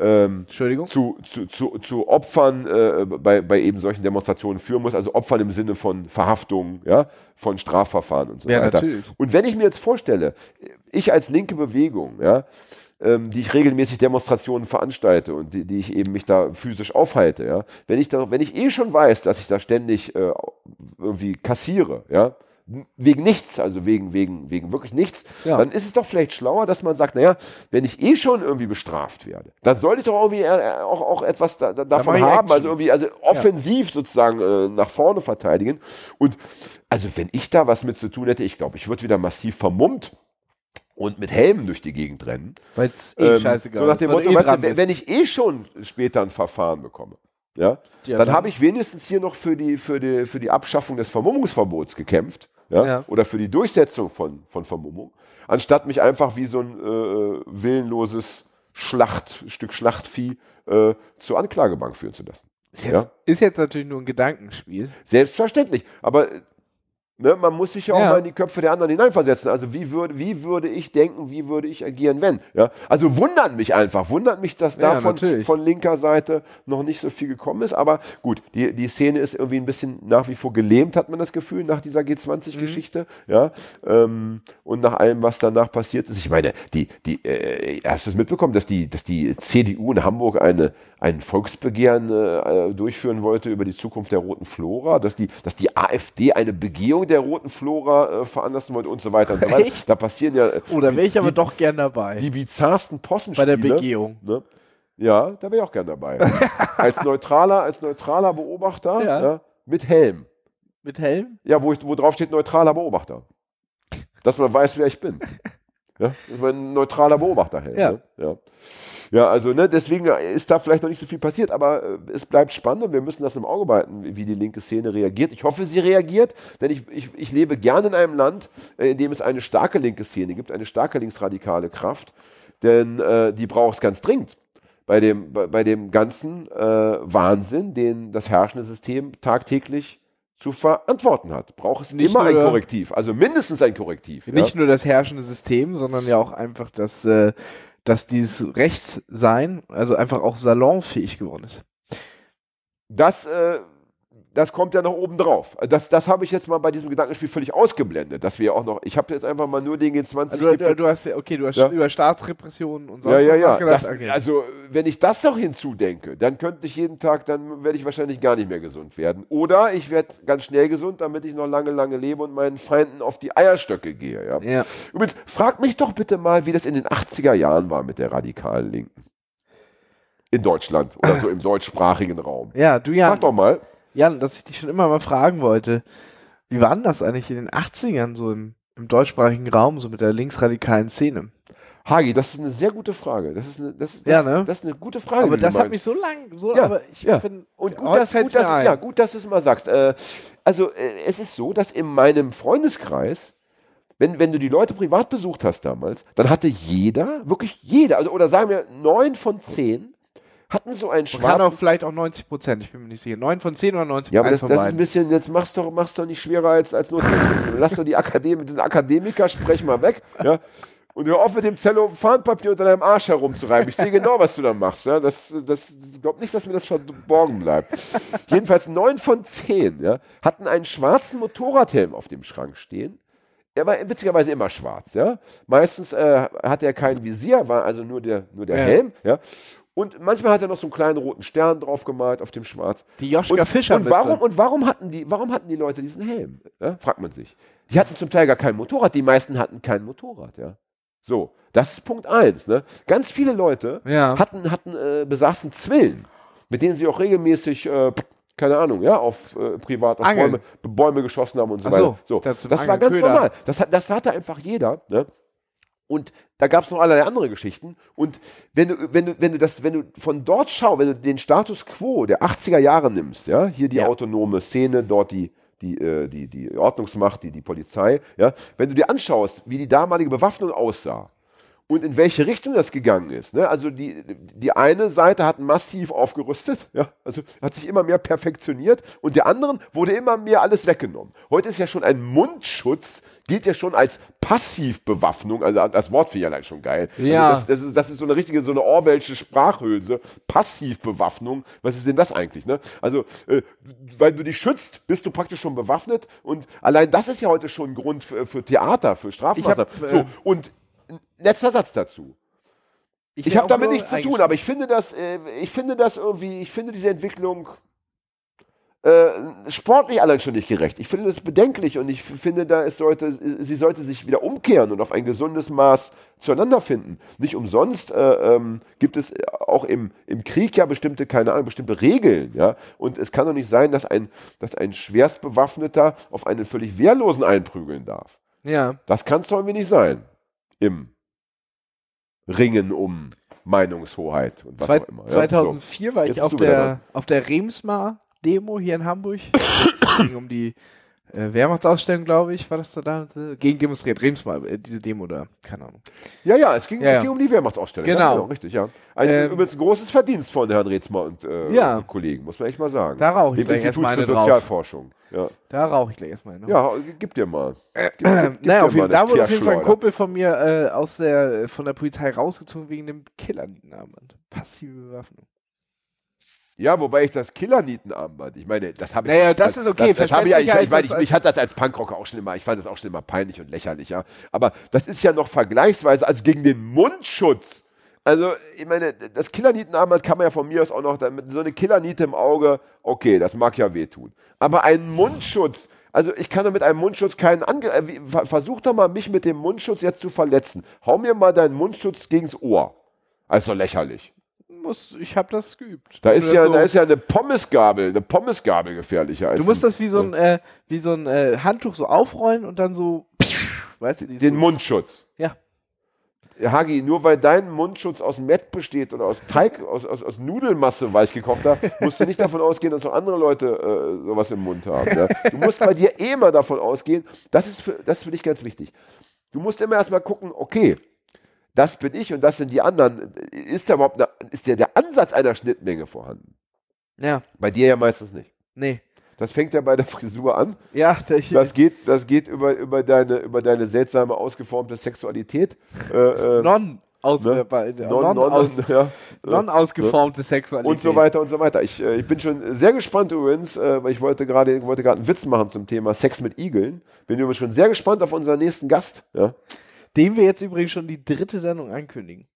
ähm, Entschuldigung. zu, zu, zu, zu Opfern äh, bei, bei eben solchen Demonstrationen führen muss, also Opfern im Sinne von Verhaftungen, ja, von Strafverfahren und so Ja, weiter. natürlich. Und wenn ich mir jetzt vorstelle, ich als linke Bewegung, ja, ähm, die ich regelmäßig Demonstrationen veranstalte und die, die ich eben mich da physisch aufhalte, ja, wenn ich da, wenn ich eh schon weiß, dass ich da ständig äh, irgendwie kassiere, ja, wegen nichts, also wegen, wegen, wegen wirklich nichts, Ja. dann ist es doch vielleicht schlauer, dass man sagt, naja, wenn ich eh schon irgendwie bestraft werde, dann sollte ich doch irgendwie äh, auch, auch etwas da, da, davon haben, Action. also irgendwie also offensiv sozusagen äh, nach vorne verteidigen. Und also wenn ich da was mit zu tun hätte, ich glaube, ich würde wieder massiv vermummt und mit Helmen durch die Gegend rennen. Weil es eh Ähm, scheißegal so nach ist, dem Motto, eh weißt du, wenn ich eh schon später ein Verfahren bekomme, ja, Ja, dann dann- habe ich wenigstens hier noch für die, für die, für die Abschaffung des Vermummungsverbots gekämpft, ja, Ja. oder für die Durchsetzung von, von Vermummung, anstatt mich einfach wie so ein äh, willenloses Schlacht, Stück Schlachtvieh äh, zur Anklagebank führen zu lassen. Ist jetzt, ist jetzt natürlich nur ein Gedankenspiel. Selbstverständlich, aber ne, man muss sich ja auch Ja. mal in die Köpfe der anderen hineinversetzen. Also wie würde, wie würde ich denken, wie würde ich agieren, wenn? Ja? Also wundert mich einfach, wundert mich, dass da Ja, von, natürlich. von linker Seite noch nicht so viel gekommen ist. Aber gut, die, die Szene ist irgendwie ein bisschen nach wie vor gelähmt, hat man das Gefühl, nach dieser G20-Geschichte. Ja? Ähm, und nach allem, was danach passiert ist. Ich meine, die, die, äh, hast du es mitbekommen, dass die, dass die CDU in Hamburg eine, ein Volksbegehren äh, durchführen wollte über die Zukunft der roten Flora, dass die, dass die AfD eine Begehung der roten Flora äh, veranlassen wollte und so weiter und so weiter. Echt? Da passieren ja äh, Oder wäre ich aber die, doch gern dabei. die bizarrsten bei Possenspiele. der Begehung. Ne? Ja, da wäre ich auch gern dabei. als neutraler, als neutraler Beobachter Ja. ja, mit Helm. Mit Helm? Ja, wo, ich, wo drauf steht neutraler Beobachter. Dass man weiß, wer ich bin. Ja, das ist mein neutraler Beobachterhelm. Ja. Ne? ja. Ja, also ne, deswegen ist da vielleicht noch nicht so viel passiert, aber äh, es bleibt spannend und wir müssen das im Auge behalten, wie die linke Szene reagiert. Ich hoffe, sie reagiert, denn ich, ich, ich lebe gerne in einem Land, äh, in dem es eine starke linke Szene gibt, eine starke linksradikale Kraft, denn äh, die braucht es ganz dringend. Bei dem, bei, bei dem ganzen äh, Wahnsinn, den das herrschende System tagtäglich zu verantworten hat, braucht es Nicht immer ein Korrektiv, also mindestens ein Korrektiv. ja. Nicht nur das herrschende System, sondern ja auch einfach, dass, äh, dass dieses Rechtssein, also einfach auch salonfähig geworden ist. das, äh, das kommt ja noch oben drauf. Das, das habe ich jetzt mal bei diesem Gedankenspiel völlig ausgeblendet, dass wir auch noch, ich habe jetzt einfach mal nur den G20 Also du, du, hast ja, okay, du hast Ja. über Staatsrepressionen und sonst ja, ja, was ja. Das, okay. Also, wenn ich das noch hinzudenke, dann könnte ich jeden Tag, dann werde ich wahrscheinlich gar nicht mehr gesund werden. Oder ich werde ganz schnell gesund, damit ich noch lange, lange lebe und meinen Feinden auf die Eierstöcke gehe. Ja? ja. Übrigens, frag mich doch bitte mal, wie das in den 80er Jahren war mit der radikalen Linken. In Deutschland oder so im deutschsprachigen Raum. ja, du Jan, Frag doch mal. Jan, dass ich dich schon immer mal fragen wollte, wie war denn das eigentlich in den 80ern so im, im deutschsprachigen Raum, so mit der linksradikalen Szene? Hagi, das ist eine sehr gute Frage. Das ist eine, das, das, Ja, ne? das ist eine gute Frage. aber das hat mich so lang, so, Ja, aber ich ja. finde, Und gut, dass, gut, dass, ja, gut, dass du es mal sagst. Äh, also, äh, es ist so, dass in meinem Freundeskreis, wenn, wenn du die Leute privat besucht hast damals, dann hatte jeder, wirklich jeder, also, oder sagen wir neun von zehn, hatten so einen Man kann auch schwarzen. vielleicht auch 90 Prozent, ich bin mir nicht sicher. 9 von 10 oder 90 Ja, aber eins das, von das ist ein bisschen, jetzt mach's doch, mach's doch nicht schwerer als, als notwendig. Lass doch die Akademie, diesen Akademiker, sprech mal weg. Ja? Und hör auf mit dem Zellophanpapier unter deinem Arsch herumzureiben. Ich sehe genau, was du da machst. Ja? Das, das, ich glaube nicht, dass mir das verborgen bleibt. Jedenfalls neun von zehn ja, hatten einen schwarzen Motorradhelm auf dem Schrank stehen. Er war witzigerweise immer schwarz. Ja? Meistens äh, hatte er kein Visier, war also nur der, nur der Ja. Helm. Ja? Und manchmal hat er noch so einen kleinen roten Stern drauf gemalt auf dem Schwarz. Die Joschka Fischer und warum, und warum hatten die, warum hatten die Leute diesen Helm? Ja, fragt man sich. Die hatten zum Teil gar kein Motorrad, die meisten hatten kein Motorrad, ja. So, das ist Punkt eins. Ne? Ganz viele Leute Ja. hatten, hatten äh, besaßen Zwillen, mit denen sie auch regelmäßig, äh, keine Ahnung, ja, auf äh, privat auf. Bäume, Bäume geschossen haben und so so, weiter. So, das war ganz Köder. normal. Das, das hatte einfach jeder. Ne? Und da gab es noch allerlei andere Geschichten. Und wenn du, wenn du, wenn du das, wenn du von dort schaust, wenn du den Status quo der 80er Jahre nimmst, ja, hier die Ja. autonome Szene, dort die, die, äh, die, die Ordnungsmacht, die, die Polizei, ja, wenn du dir anschaust, wie die damalige Bewaffnung aussah und in welche Richtung das gegangen ist. Ne? Also die, die eine Seite hat massiv aufgerüstet, ja? also hat sich immer mehr perfektioniert und der anderen wurde immer mehr alles weggenommen. Heute ist ja schon ein Mundschutz, gilt ja schon als Passivbewaffnung, also das Wort finde ich allein schon geil. Ja. Also das, das, ist, das ist so eine richtige, so eine Orwellsche Sprachhülse. Passivbewaffnung, was ist denn das eigentlich? Ne? Also, äh, weil du dich schützt, bist du praktisch schon bewaffnet und allein das ist ja heute schon ein Grund für, für Theater, für Strafmaßnahmen. Hab, äh, so, und letzter Satz dazu. Ich, will habe damit nichts zu tun, aber ich finde das, äh, ich finde das irgendwie, ich finde diese Entwicklung äh, sportlich allein schon nicht gerecht. Ich finde das bedenklich und ich finde, da es sollte, sie sollte sich wieder umkehren und auf ein gesundes Maß zueinander finden. Nicht umsonst äh, ähm, gibt es auch im, im Krieg ja bestimmte, keine Ahnung, bestimmte Regeln, ja. Und es kann doch nicht sein, dass ein, dass ein schwerstbewaffneter auf einen völlig Wehrlosen einprügeln darf. Ja. Das kann es irgendwie nicht sein. Im Ringen um Meinungshoheit und was Zwei- auch immer. Ja? 2004 war Jetzt ich auf der, auf der Remsmar-Demo hier in Hamburg. Es ging um die äh, Wehrmachtsausstellung, glaube ich, war das da äh, Gegen demonstriert. Remsmar, äh, diese Demo da. Keine Ahnung. Ja, ja, es ging, Ja, es ja. ging um die Wehrmachtsausstellung. Genau. Ganz richtig, ja. Ein Ähm, übrigens großes Verdienst von Herrn Rezmer und äh, Ja. Kollegen, muss man echt mal sagen. Da rauche ich Dem gleich erstmal eine. Sozialforschung. Ja, Da rauche ich gleich erstmal eine. ja gib dir mal. Gib, gib, gib naja, dir auf jeden, mal da wurde auf jeden Fall ein. Kumpel von mir äh, aus der, von der Polizei rausgezogen wegen dem Killerarmband. Passive Bewaffnung. Ja, wobei ich das Killernietenarmband, ich meine, das habe ich. Naja, das ist okay, Das, das habe ich, ja- ich, ich, meine, ich, das mich hat das als Punkrocker auch schon immer, ich fand das auch schon immer peinlich und lächerlich, ja. Aber das ist ja noch vergleichsweise, also gegen den Mundschutz. Also, ich meine, das Killernietenarmband kann man ja von mir aus auch noch, so eine Killerniete im Auge, okay, das mag ja wehtun. Aber ein Mundschutz, also ich kann doch mit einem Mundschutz keinen Angriff, äh, versuch doch mal, mich mit dem Mundschutz jetzt zu verletzen. Hau mir mal deinen Mundschutz gegens Ohr. Also lächerlich. Muss, ich habe das geübt. Da ist, ja, so- da ist ja eine Pommesgabel, eine Pommesgabel gefährlicher als Du musst das wie so ein, äh, wie so ein äh, Handtuch so aufrollen und dann so, weißt du, den so, Mundschutz. Ja. Hagi, nur weil dein Mundschutz aus Mett besteht oder aus Teig, aus, aus, aus Nudelmasse weich gekochter, musst du nicht davon ausgehen, dass auch andere Leute äh, sowas im Mund haben. Ja? Du musst bei dir eh immer davon ausgehen, das ist, für, das ist für dich ganz wichtig. Du musst immer erstmal gucken, okay, das bin ich und das sind die anderen. Ist da überhaupt eine, ist der, der Ansatz einer Schnittmenge vorhanden? Ja, Bei dir ja meistens nicht. nee. Das fängt ja bei der Frisur an. Ja, Das geht, das geht über, über, deine, über deine seltsame, ausgeformte Sexualität. Äh, äh, non, aus, ne? äh, bei- non, non, non, aus, ja, non ausgeformte Sexualität. und so weiter und so weiter. Ich, äh, ich bin schon sehr gespannt übrigens, äh, weil ich wollte gerade wollte gerade einen Witz machen zum Thema Sex mit Igeln. Bin übrigens schon sehr gespannt auf unseren nächsten Gast. Ja, Dem wir jetzt übrigens schon die dritte Sendung ankündigen.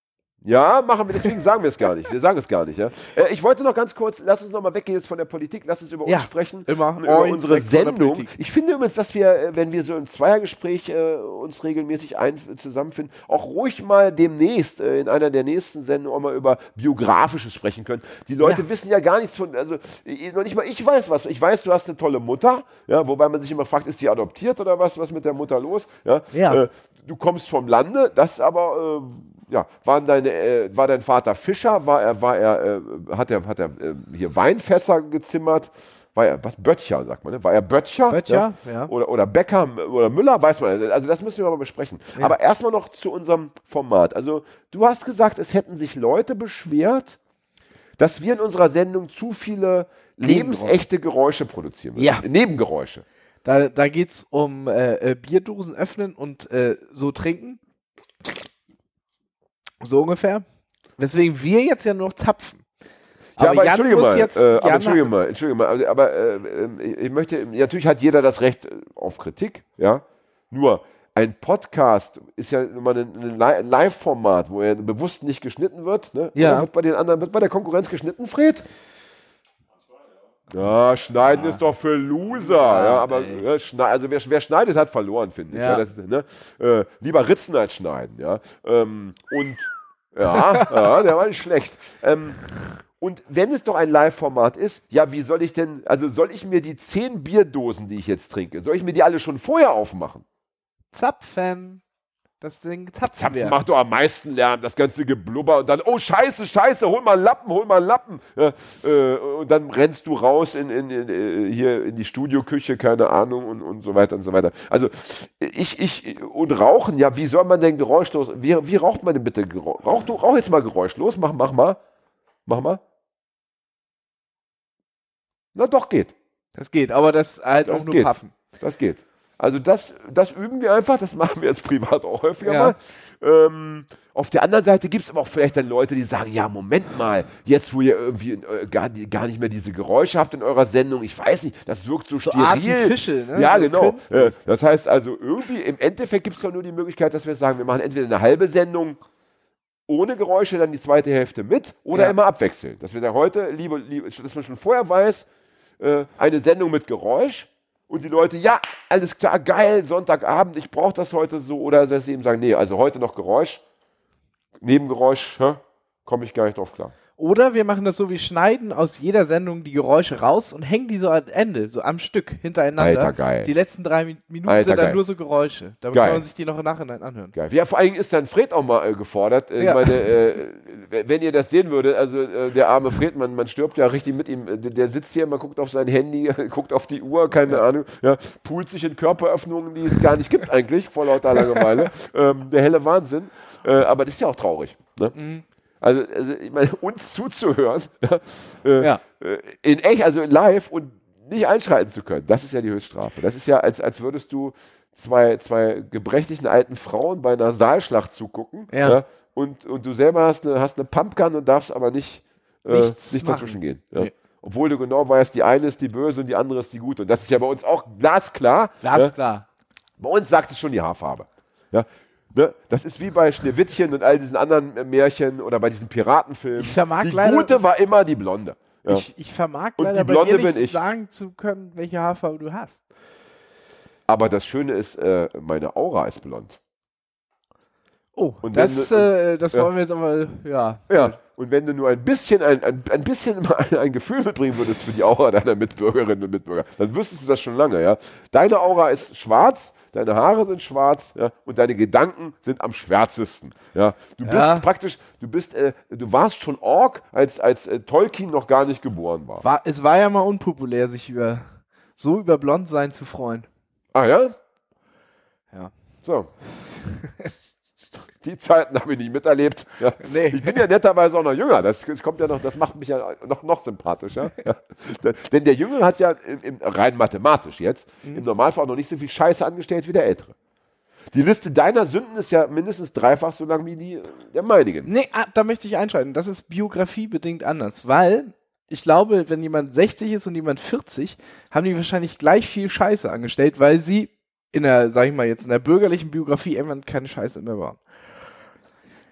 Ja machen wir, deswegen sagen wir es gar nicht. Wir sagen es gar nicht. Ja. Äh, ich wollte noch ganz kurz, lass uns noch mal weggehen jetzt von der Politik, lass uns über Ja, uns sprechen. immer. Über Oin, unsere Sendung. Ich finde übrigens, dass wir, äh, wenn wir so im Zweiergespräch äh, uns regelmäßig ein, zusammenfinden, auch ruhig mal demnächst äh, in einer der nächsten Sendungen auch mal über Biografisches sprechen können. Die Leute Ja. wissen ja gar nichts von, also ich- noch nicht mal ich weiß was. Ich weiß, du hast eine tolle Mutter, ja, wobei man sich immer fragt, ist die adoptiert oder was, was mit der Mutter los? Ja. Ja. Äh, du kommst vom Lande, das aber äh, ja, waren deine, äh, war dein Vater Fischer? War er, war er, äh, hat er, hat er äh, hier Weinfässer gezimmert? War er, was, Böttcher, sagt man, ne? War er Böttcher? Böttcher, ja. Oder, oder Bäcker oder Müller, weiß man. Also das müssen wir mal besprechen. Ja. Aber erstmal noch zu unserem Format. Also du hast gesagt, es hätten sich Leute beschwert, dass wir in unserer Sendung zu viele lebensechte Geräusche produzieren. Ja. Nebengeräusche. Da, da geht es um äh, äh, Bierdosen öffnen und äh, so trinken. So ungefähr. Weswegen wir jetzt ja nur noch zapfen. Ja, aber, Jan entschuldige mal, jetzt- äh, aber entschuldige mal, entschuldige mal, also, aber äh, ich möchte, natürlich hat jeder das Recht äh, auf Kritik, ja. Nur ein Podcast ist ja immer ein, ein Li- ein Live-Format, wo er bewusst nicht geschnitten wird. Ne? Ja. Wird bei den anderen, wird bei der Konkurrenz geschnitten, Fred? Ja, schneiden ist doch für Loser. Ja, aber ja, schne also wer, wer schneidet, hat verloren, finde ich. Ja. Ja. ist, ne? äh, lieber ritzen als schneiden. Ja? Ähm, und ja, ja, der war nicht schlecht. Ähm, und wenn es doch ein Live-Format ist, ja, wie soll ich denn, also soll ich mir die zehn Bierdosen, die ich jetzt trinke, soll ich mir die alle schon vorher aufmachen? Zapfen. Das Ding zapfen Zapfen wir. macht doch am meisten Lärm, das ganze Geblubber und dann, oh Scheiße, Scheiße, hol mal einen Lappen, hol mal einen Lappen. Ja, äh, und dann rennst du raus in, in, in, äh, hier in die Studioküche, keine Ahnung, und, und so weiter und so weiter. Also ich, ich, und rauchen, ja, wie soll man denn geräuschlos, wie, wie raucht man denn bitte geräuschlos? Rauch, du, rauch jetzt mal geräuschlos, mach, mach mal. Mach mal. Na doch, geht. Das geht, aber das halt Das auch nur geht. Puffen. Das geht. Also das, das üben wir einfach, das machen wir jetzt privat auch häufiger Ja. mal. Ähm, auf der anderen Seite gibt es aber auch vielleicht dann Leute, die sagen, ja, Moment mal, jetzt wo ihr irgendwie äh, gar, gar nicht mehr diese Geräusche habt in eurer Sendung, ich weiß nicht, das wirkt so, So steril. ne? Ja, So genau. Äh, das heißt also, irgendwie, im Endeffekt gibt es doch nur die Möglichkeit, dass wir sagen, wir machen entweder eine halbe Sendung ohne Geräusche, dann die zweite Hälfte mit oder Ja. immer abwechseln. Dass wir sagen, heute, liebe, liebe, dass man schon vorher weiß, äh, eine Sendung mit Geräusch und die Leute, ja, alles klar, geil, Sonntagabend, ich brauche das heute so. Oder dass sie eben sagen, nee, also heute noch Geräusch, Nebengeräusch, komme ich gar nicht drauf klar. Oder wir machen das so, wir schneiden aus jeder Sendung die Geräusche raus und hängen die so am Ende, so am Stück hintereinander. Alter, geil. Die letzten drei Mi- Minuten Alter, sind dann geil. nur so Geräusche. Damit Geil. kann man sich die noch im Nachhinein anhören. Geil. Ja, vor allen Dingen ist dann Fred auch mal äh, gefordert. Äh, Ja. Ich meine, äh, wenn ihr das sehen würdet, also äh, der arme Fred, man, man stirbt ja richtig mit ihm. Äh, Der, sitzt hier, man guckt auf sein Handy, guckt auf die Uhr, keine Ahnung, ja, poolt sich in Körperöffnungen, die es gar nicht gibt eigentlich, vor lauter Langeweile. ähm, der helle Wahnsinn. Äh, aber das ist ja auch traurig. Ne? Mhm. Also, also, ich meine, uns zuzuhören, ja, äh, Ja. äh, in echt, also in live und nicht einschreiten zu können, das ist ja die Höchststrafe. Das ist ja, als, als würdest du zwei, zwei gebrechlichen alten Frauen bei einer Saalschlacht zugucken Ja. und, und du selber hast eine, hast eine Pumpgun und darfst aber nicht, äh, nicht dazwischen gehen. Ja. Nee. Obwohl du genau weißt, die eine ist die Böse und die andere ist die Gute. Und das ist ja bei uns auch glasklar. Das ja. ist klar. Bei uns sagt es schon die Haarfarbe. Ja? Ne? Das ist wie bei Schneewittchen und all diesen anderen Märchen oder bei diesen Piratenfilmen. Ich vermag die leider- Gute war immer die Blonde. Ja. Ich, ich vermag Und leider die bei Blonde nicht bin ich. sagen zu können, welche Haarfarbe du hast. Aber das Schöne ist, äh, meine Aura ist blond. Oh, Und das, wenn äh, das ja. wollen wir jetzt aber, ja. Ja. Und wenn du nur ein bisschen ein, ein, ein bisschen mal ein, ein Gefühl mitbringen würdest für die Aura deiner Mitbürgerinnen und Mitbürger, dann wüsstest du das schon lange, ja. Deine Aura ist schwarz, deine Haare sind schwarz, ja, und deine Gedanken sind am schwärzesten. Ja. Du bist Ja. praktisch, du bist, äh, du warst schon Ork, als, als äh, Tolkien noch gar nicht geboren war. war. Es war ja mal unpopulär, sich über so über Blondsein zu freuen. Ah ja? Ja. So. Die Zeiten habe ich nicht miterlebt. Ja. Nee. Ich bin ja netterweise auch noch jünger. Das, das kommt ja noch, das macht mich ja noch, noch sympathischer. Ja. Denn der Jüngere hat ja im, im, rein mathematisch jetzt Mhm. im Normalfall noch nicht so viel Scheiße angestellt wie der Ältere. Die Liste deiner Sünden ist ja mindestens dreifach so lang wie die der meinigen. Nee, ah, da möchte ich einschalten. Das ist biografiebedingt anders, weil ich glaube, wenn jemand 60 ist und jemand 40, haben die wahrscheinlich gleich viel Scheiße angestellt, weil sie in der, sag ich mal jetzt, in der bürgerlichen Biografie irgendwann keine Scheiße mehr waren.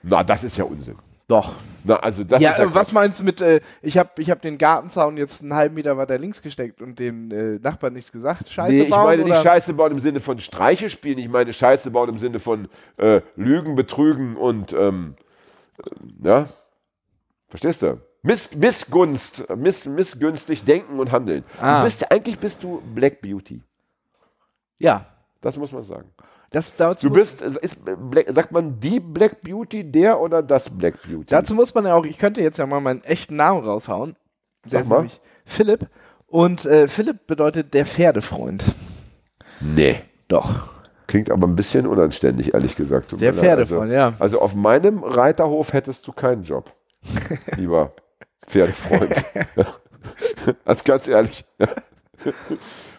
Na, das ist ja Unsinn. Doch. Na, also das ja, ist ja äh, was Quatsch. meinst du mit, äh, ich habe ich hab den Gartenzaun jetzt einen halben Meter weiter links gesteckt und dem äh, Nachbarn nichts gesagt? Scheiße Nee, ich bauen, meine nicht oder? Scheiße bauen im Sinne von Streiche spielen, ich meine Scheiße bauen im Sinne von äh, Lügen, Betrügen und ähm, äh, ja, verstehst du? Miss, Missgunst, miss, missgünstig denken und handeln. Ah. Du bist, eigentlich bist du Black Beauty. Ja. Das muss man sagen. Das, dazu, Du bist, ist, Black, sagt man die Black Beauty, der oder das Black Beauty? dazu muss man ja auch, ich könnte jetzt ja mal meinen echten Namen raushauen. Der Sag ist mal. nämlich Philipp. Und äh, Philipp bedeutet der Pferdefreund. nee. Doch. Klingt aber ein bisschen unanständig, ehrlich gesagt. Der. Pferdefreund, also, ja. Also auf meinem Reiterhof hättest du keinen Job. Lieber Pferdefreund. also ganz ehrlich.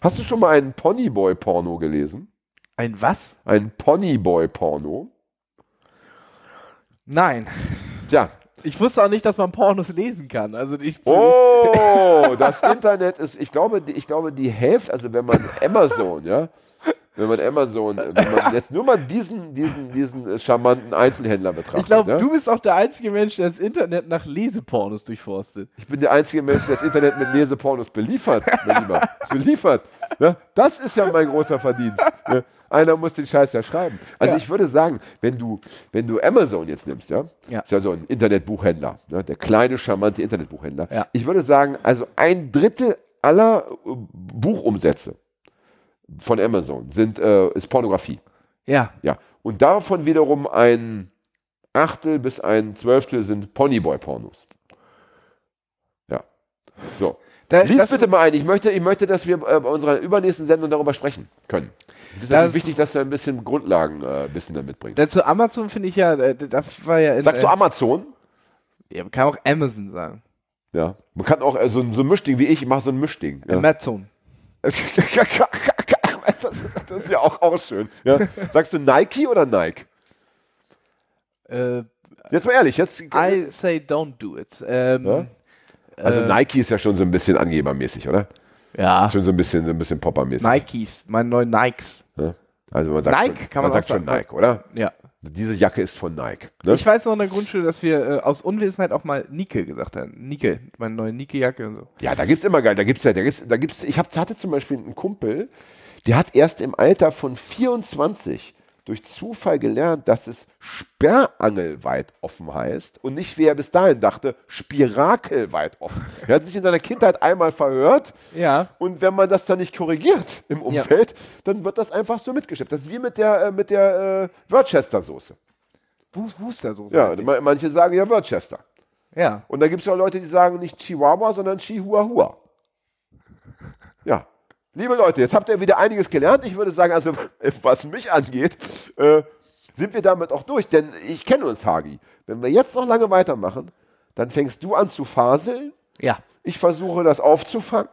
Hast du schon mal einen Ponyboy-Porno gelesen? Ein was? Ein Ponyboy-Porno? Nein. Tja. Ich wusste auch nicht, dass man Pornos lesen kann. Also ich, Oh, das Internet ist, ich glaube, die, ich glaube, die Hälfte, also wenn man Amazon, ja, wenn man Amazon, wenn man jetzt nur mal diesen, diesen, diesen charmanten Einzelhändler betrachtet. ich glaube, ja? du bist auch der einzige Mensch, der das Internet nach Lesepornos durchforstet. Ich bin der einzige Mensch, der das Internet mit Lesepornos beliefert, mein Lieber. Beliefert. Ja, das ist ja mein großer Verdienst. Ja, einer muss den Scheiß ja schreiben. Also Ja. ich würde sagen, wenn du, wenn du Amazon jetzt nimmst, ja, Ja. ist ja so ein Internetbuchhändler, ne, der kleine, charmante Internetbuchhändler. Ja. Ich würde sagen, also ein Drittel aller äh, Buchumsätze von Amazon sind, äh, ist Pornografie. Ja. Ja. Und davon wiederum ein Achtel bis ein Zwölftel sind Ponyboy-Pornos. Ja. So. Da, Lies bitte mal ein. Ich möchte, ich möchte, dass wir äh, bei unserer übernächsten Sendung darüber sprechen können. Es ist Das- wichtig, dass du ein bisschen Grundlagenwissen äh, Wissen da mitbringst. da zu Amazon finde ich ja, äh, da war ja in, Sagst du äh, Amazon? ja, man kann auch Amazon sagen. Ja. Man kann auch so, ein- so ein Mischding wie ich, ich mache so ein Mischding. Ja. Amazon. das, das ist ja auch, auch schön. Ja. Sagst du Nike oder Nike? Äh, Jetzt mal ehrlich, jetzt. I say don't do it. Ähm, Ja? Also äh, Nike ist ja schon so ein bisschen angebermäßig, oder? Ja. Schon so ein bisschen, so ein bisschen poppermäßig. Nikes, meine neuen Nikes. Ja? Also man sagt Nike schon, kann man sagt auch schon sagen. Nike, oder? Ja. Diese Jacke ist von Nike. Ne? Ich weiß noch in der Grundschule, dass wir äh, aus Unwissenheit auch mal Nike gesagt haben. Nike, meine neue Nike-Jacke und so. Ja, da gibt's immer geil. Da gibt's ja, da gibt's, da gibt's. Ich hab, hatte zum Beispiel einen Kumpel, der hat erst im Alter von 24 durch Zufall gelernt, dass es Sperrangelweit offen heißt und nicht, wie er bis dahin dachte, Spirakelweit offen. Er hat sich in seiner Kindheit einmal verhört Ja. und wenn man das dann nicht korrigiert im Umfeld, dann wird das einfach so mitgeschippt. Das ist wie mit der, äh, mit der äh, Worcester-Soße. Wooster so. Ja, ma- manche sagen ja Worcester. ja. Und da gibt es auch Leute, die sagen nicht Chihuahua, sondern Chihuahua. Liebe Leute, jetzt habt ihr wieder einiges gelernt. Ich würde sagen, also was mich angeht, äh, sind wir damit auch durch. Denn ich kenne uns, Hagi. Wenn wir jetzt noch lange weitermachen, dann fängst du an zu faseln. Ja. Ich versuche das aufzufangen,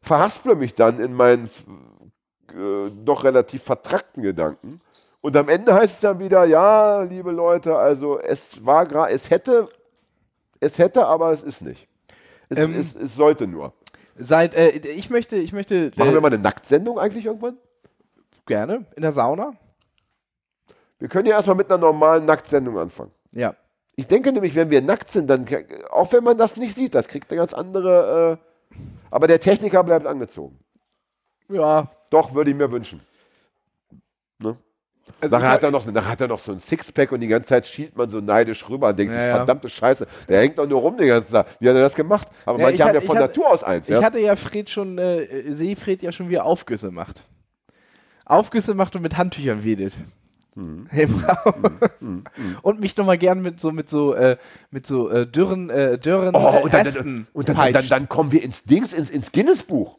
verhasple mich dann in meinen äh, doch relativ vertrackten Gedanken. Und am Ende heißt es dann wieder, ja, liebe Leute, also es war gerade, es hätte, es hätte, aber es ist nicht. Es, Ähm, es, es sollte nur. Seit, äh, ich möchte, ich möchte Machen wir mal eine Nacktsendung eigentlich irgendwann? gerne in der Sauna. Wir können ja erstmal mit einer normalen Nacktsendung anfangen. Ja. Ich denke nämlich, wenn wir nackt sind, dann, auch wenn man das nicht sieht, das kriegt eine ganz andere, äh, aber der Techniker bleibt angezogen. Ja. Doch, würde ich mir wünschen. Ne? Also Nachher ich- hat, er noch, nachher hat er noch so ein Sixpack und die ganze Zeit schielt man so neidisch rüber und denkt Ja, sich, verdammte Scheiße, der hängt doch nur rum den ganzen Tag. Wie hat er das gemacht? Aber Ja, manche ich haben ja von ich hatte- Natur aus eins. Ich Ja? hatte ja Fred schon, äh, Seefred ja schon, wie er Aufgüsse macht. Aufgüsse macht und mit Handtüchern wedelt. Mhm. Im Raum. Und mich nochmal gern mit so, mit so, äh, mit so äh, dürren, äh, dürren Oh, äh, und dann, dann, und dann, dann, kommen wir ins Dings, ins, ins Guinness-Buch.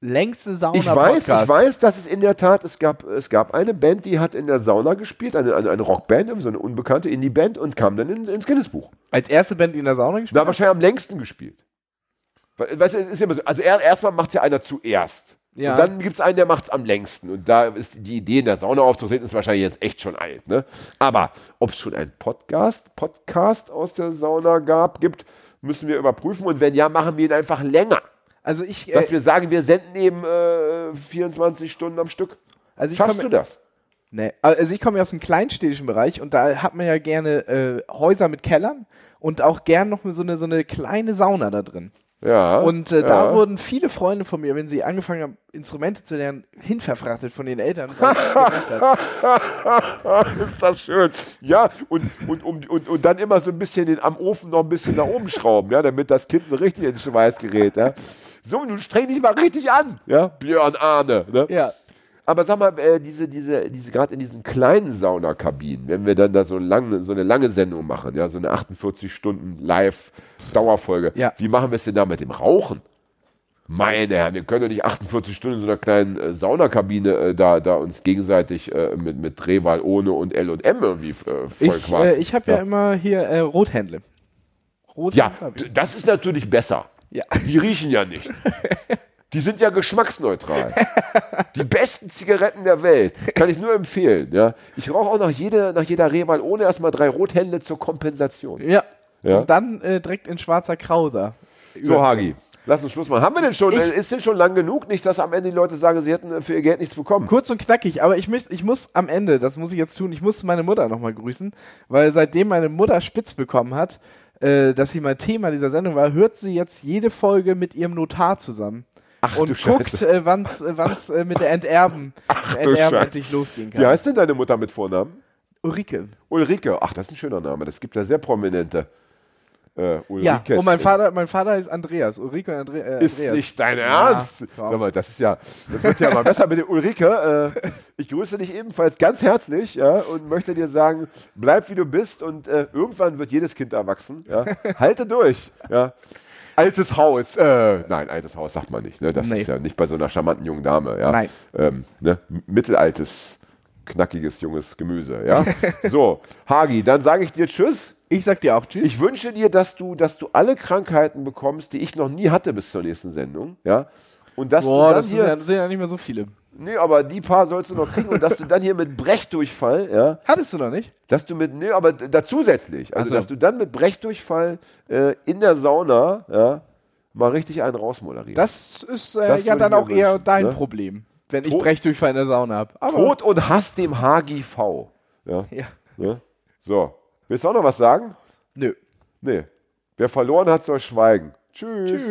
Längste Ich weiß, ich weiß, dass es in der Tat, es gab, es gab eine Band, die hat in der Sauna gespielt, eine, eine, eine Rockband, so eine unbekannte Indie-Band und kam dann in, ins Guinness-Buch. Als erste Band, die in der Sauna gespielt Na, wahrscheinlich am längsten gespielt. Weißt du, ist immer so, also er, erstmal macht es ja einer zuerst. Ja. Und dann gibt es einen, der macht es am längsten. Und da ist die Idee, in der Sauna aufzutreten, ist wahrscheinlich jetzt echt schon alt. Ne? Aber ob es schon einen Podcast, Podcast aus der Sauna gab, gibt, müssen wir überprüfen. Und wenn ja, machen wir ihn einfach länger. Also ich, Dass äh, wir sagen, wir senden eben äh, 24 Stunden am Stück. also ich Schaffst komme, du das? Nee, also ich komme ja aus dem kleinstädtischen Bereich und da hat man ja gerne äh, Häuser mit Kellern und auch gern noch so eine, so eine kleine Sauna da drin. Ja. Und äh, da ja. wurden viele Freunde von mir, wenn sie angefangen haben, Instrumente zu lernen, hinverfrachtet von den Eltern. Ist das schön. Ja, und, und, um, und, und dann immer so ein bisschen den, am Ofen noch ein bisschen nach oben schrauben, ja, damit das Kind so richtig in den Schweiß gerät. Ja. So, nun streng dich mal richtig an, ja, Björn Ahne. Ne? ja. Aber sag mal, äh, diese, diese, diese gerade in diesen kleinen Saunakabinen, wenn wir dann da so, lang, so eine lange Sendung machen, ja, so eine 48 Stunden Live-Dauerfolge, Ja. wie machen wir es denn da mit dem Rauchen? Meine Herren, wir können doch nicht 48 Stunden in so einer kleinen äh, Saunakabine äh, da, da uns gegenseitig äh, mit, mit Drehwahl ohne und L und M irgendwie äh, voll Ich, äh, ich habe ja. immer hier äh, Rothändle. Rothändle Ja, das ist natürlich besser. Ja. Die riechen ja nicht. Die sind ja geschmacksneutral. Die besten Zigaretten der Welt. Kann ich nur empfehlen. Ja. Ich rauche auch nach jeder, nach jeder Rehwahl ohne erstmal drei Rothände zur Kompensation. ja. Ja. Und dann äh, direkt in schwarzer Krauser. So, Hagi, lass uns Schluss machen. Haben wir denn schon, Ich- äh, ist denn schon lang genug? Nicht, dass am Ende die Leute sagen, sie hätten äh, für ihr Geld nichts bekommen. Kurz und knackig, aber ich, muss, ich muss am Ende, das muss ich jetzt tun, ich muss meine Mutter nochmal grüßen, weil seitdem meine Mutter spitz bekommen hat, äh, dass sie mal Thema dieser Sendung war, hört sie jetzt jede Folge mit ihrem Notar zusammen. Ach und guckt, äh, wann es äh, äh, mit der Enterben, du Enterben endlich losgehen kann. Wie heißt denn deine Mutter mit Vornamen? Ulrike. Ulrike. Ach, das ist ein schöner Name. Das gibt ja sehr prominente. Äh, Ja, und mein in- Vater, mein Vater ist Andreas. Ulrike und Andre äh, Ist Andreas. nicht dein Ja, Ernst? komm. Sag mal, das ist ja, das wird ja mal besser mit der Ulrike. Äh, ich grüße dich ebenfalls ganz herzlich ja, und möchte dir sagen, bleib wie du bist und äh, irgendwann wird jedes Kind erwachsen. Ja. Halte durch. Ja. Altes Haus. Äh, nein, altes Haus sagt man nicht. Ne? Das Nee. ist ja nicht bei so einer charmanten jungen Dame. Ja. Nein. Ähm, ne? Mittelaltes, knackiges, junges Gemüse. Ja. so, Hagi, dann sage ich dir Tschüss. Ich sag dir auch Tschüss. Ich wünsche dir, dass du, dass du alle Krankheiten bekommst, die ich noch nie hatte bis zur nächsten Sendung. Ja? Und dass Boah, du dann das, hier, ja, das sind ja nicht mehr so viele. nee, aber die paar sollst du noch kriegen und dass du dann hier mit Brechdurchfall, ja, Hattest du noch nicht? dass du mit, nee, aber da zusätzlich, also so. dass du dann mit Brechdurchfall äh, in der Sauna, ja, mal richtig einen rausmoderierst. Das ist äh, Das ja dann ich auch mir eher wünschen, dein ne? Problem, wenn ich Tod- Brechdurchfall in der Sauna habe. Tod und Hass dem HGV. Ja, Ja. ne? So. Willst du auch noch was sagen? Nö. Nee. Wer verloren hat, soll schweigen. Tschüss. Tschüss.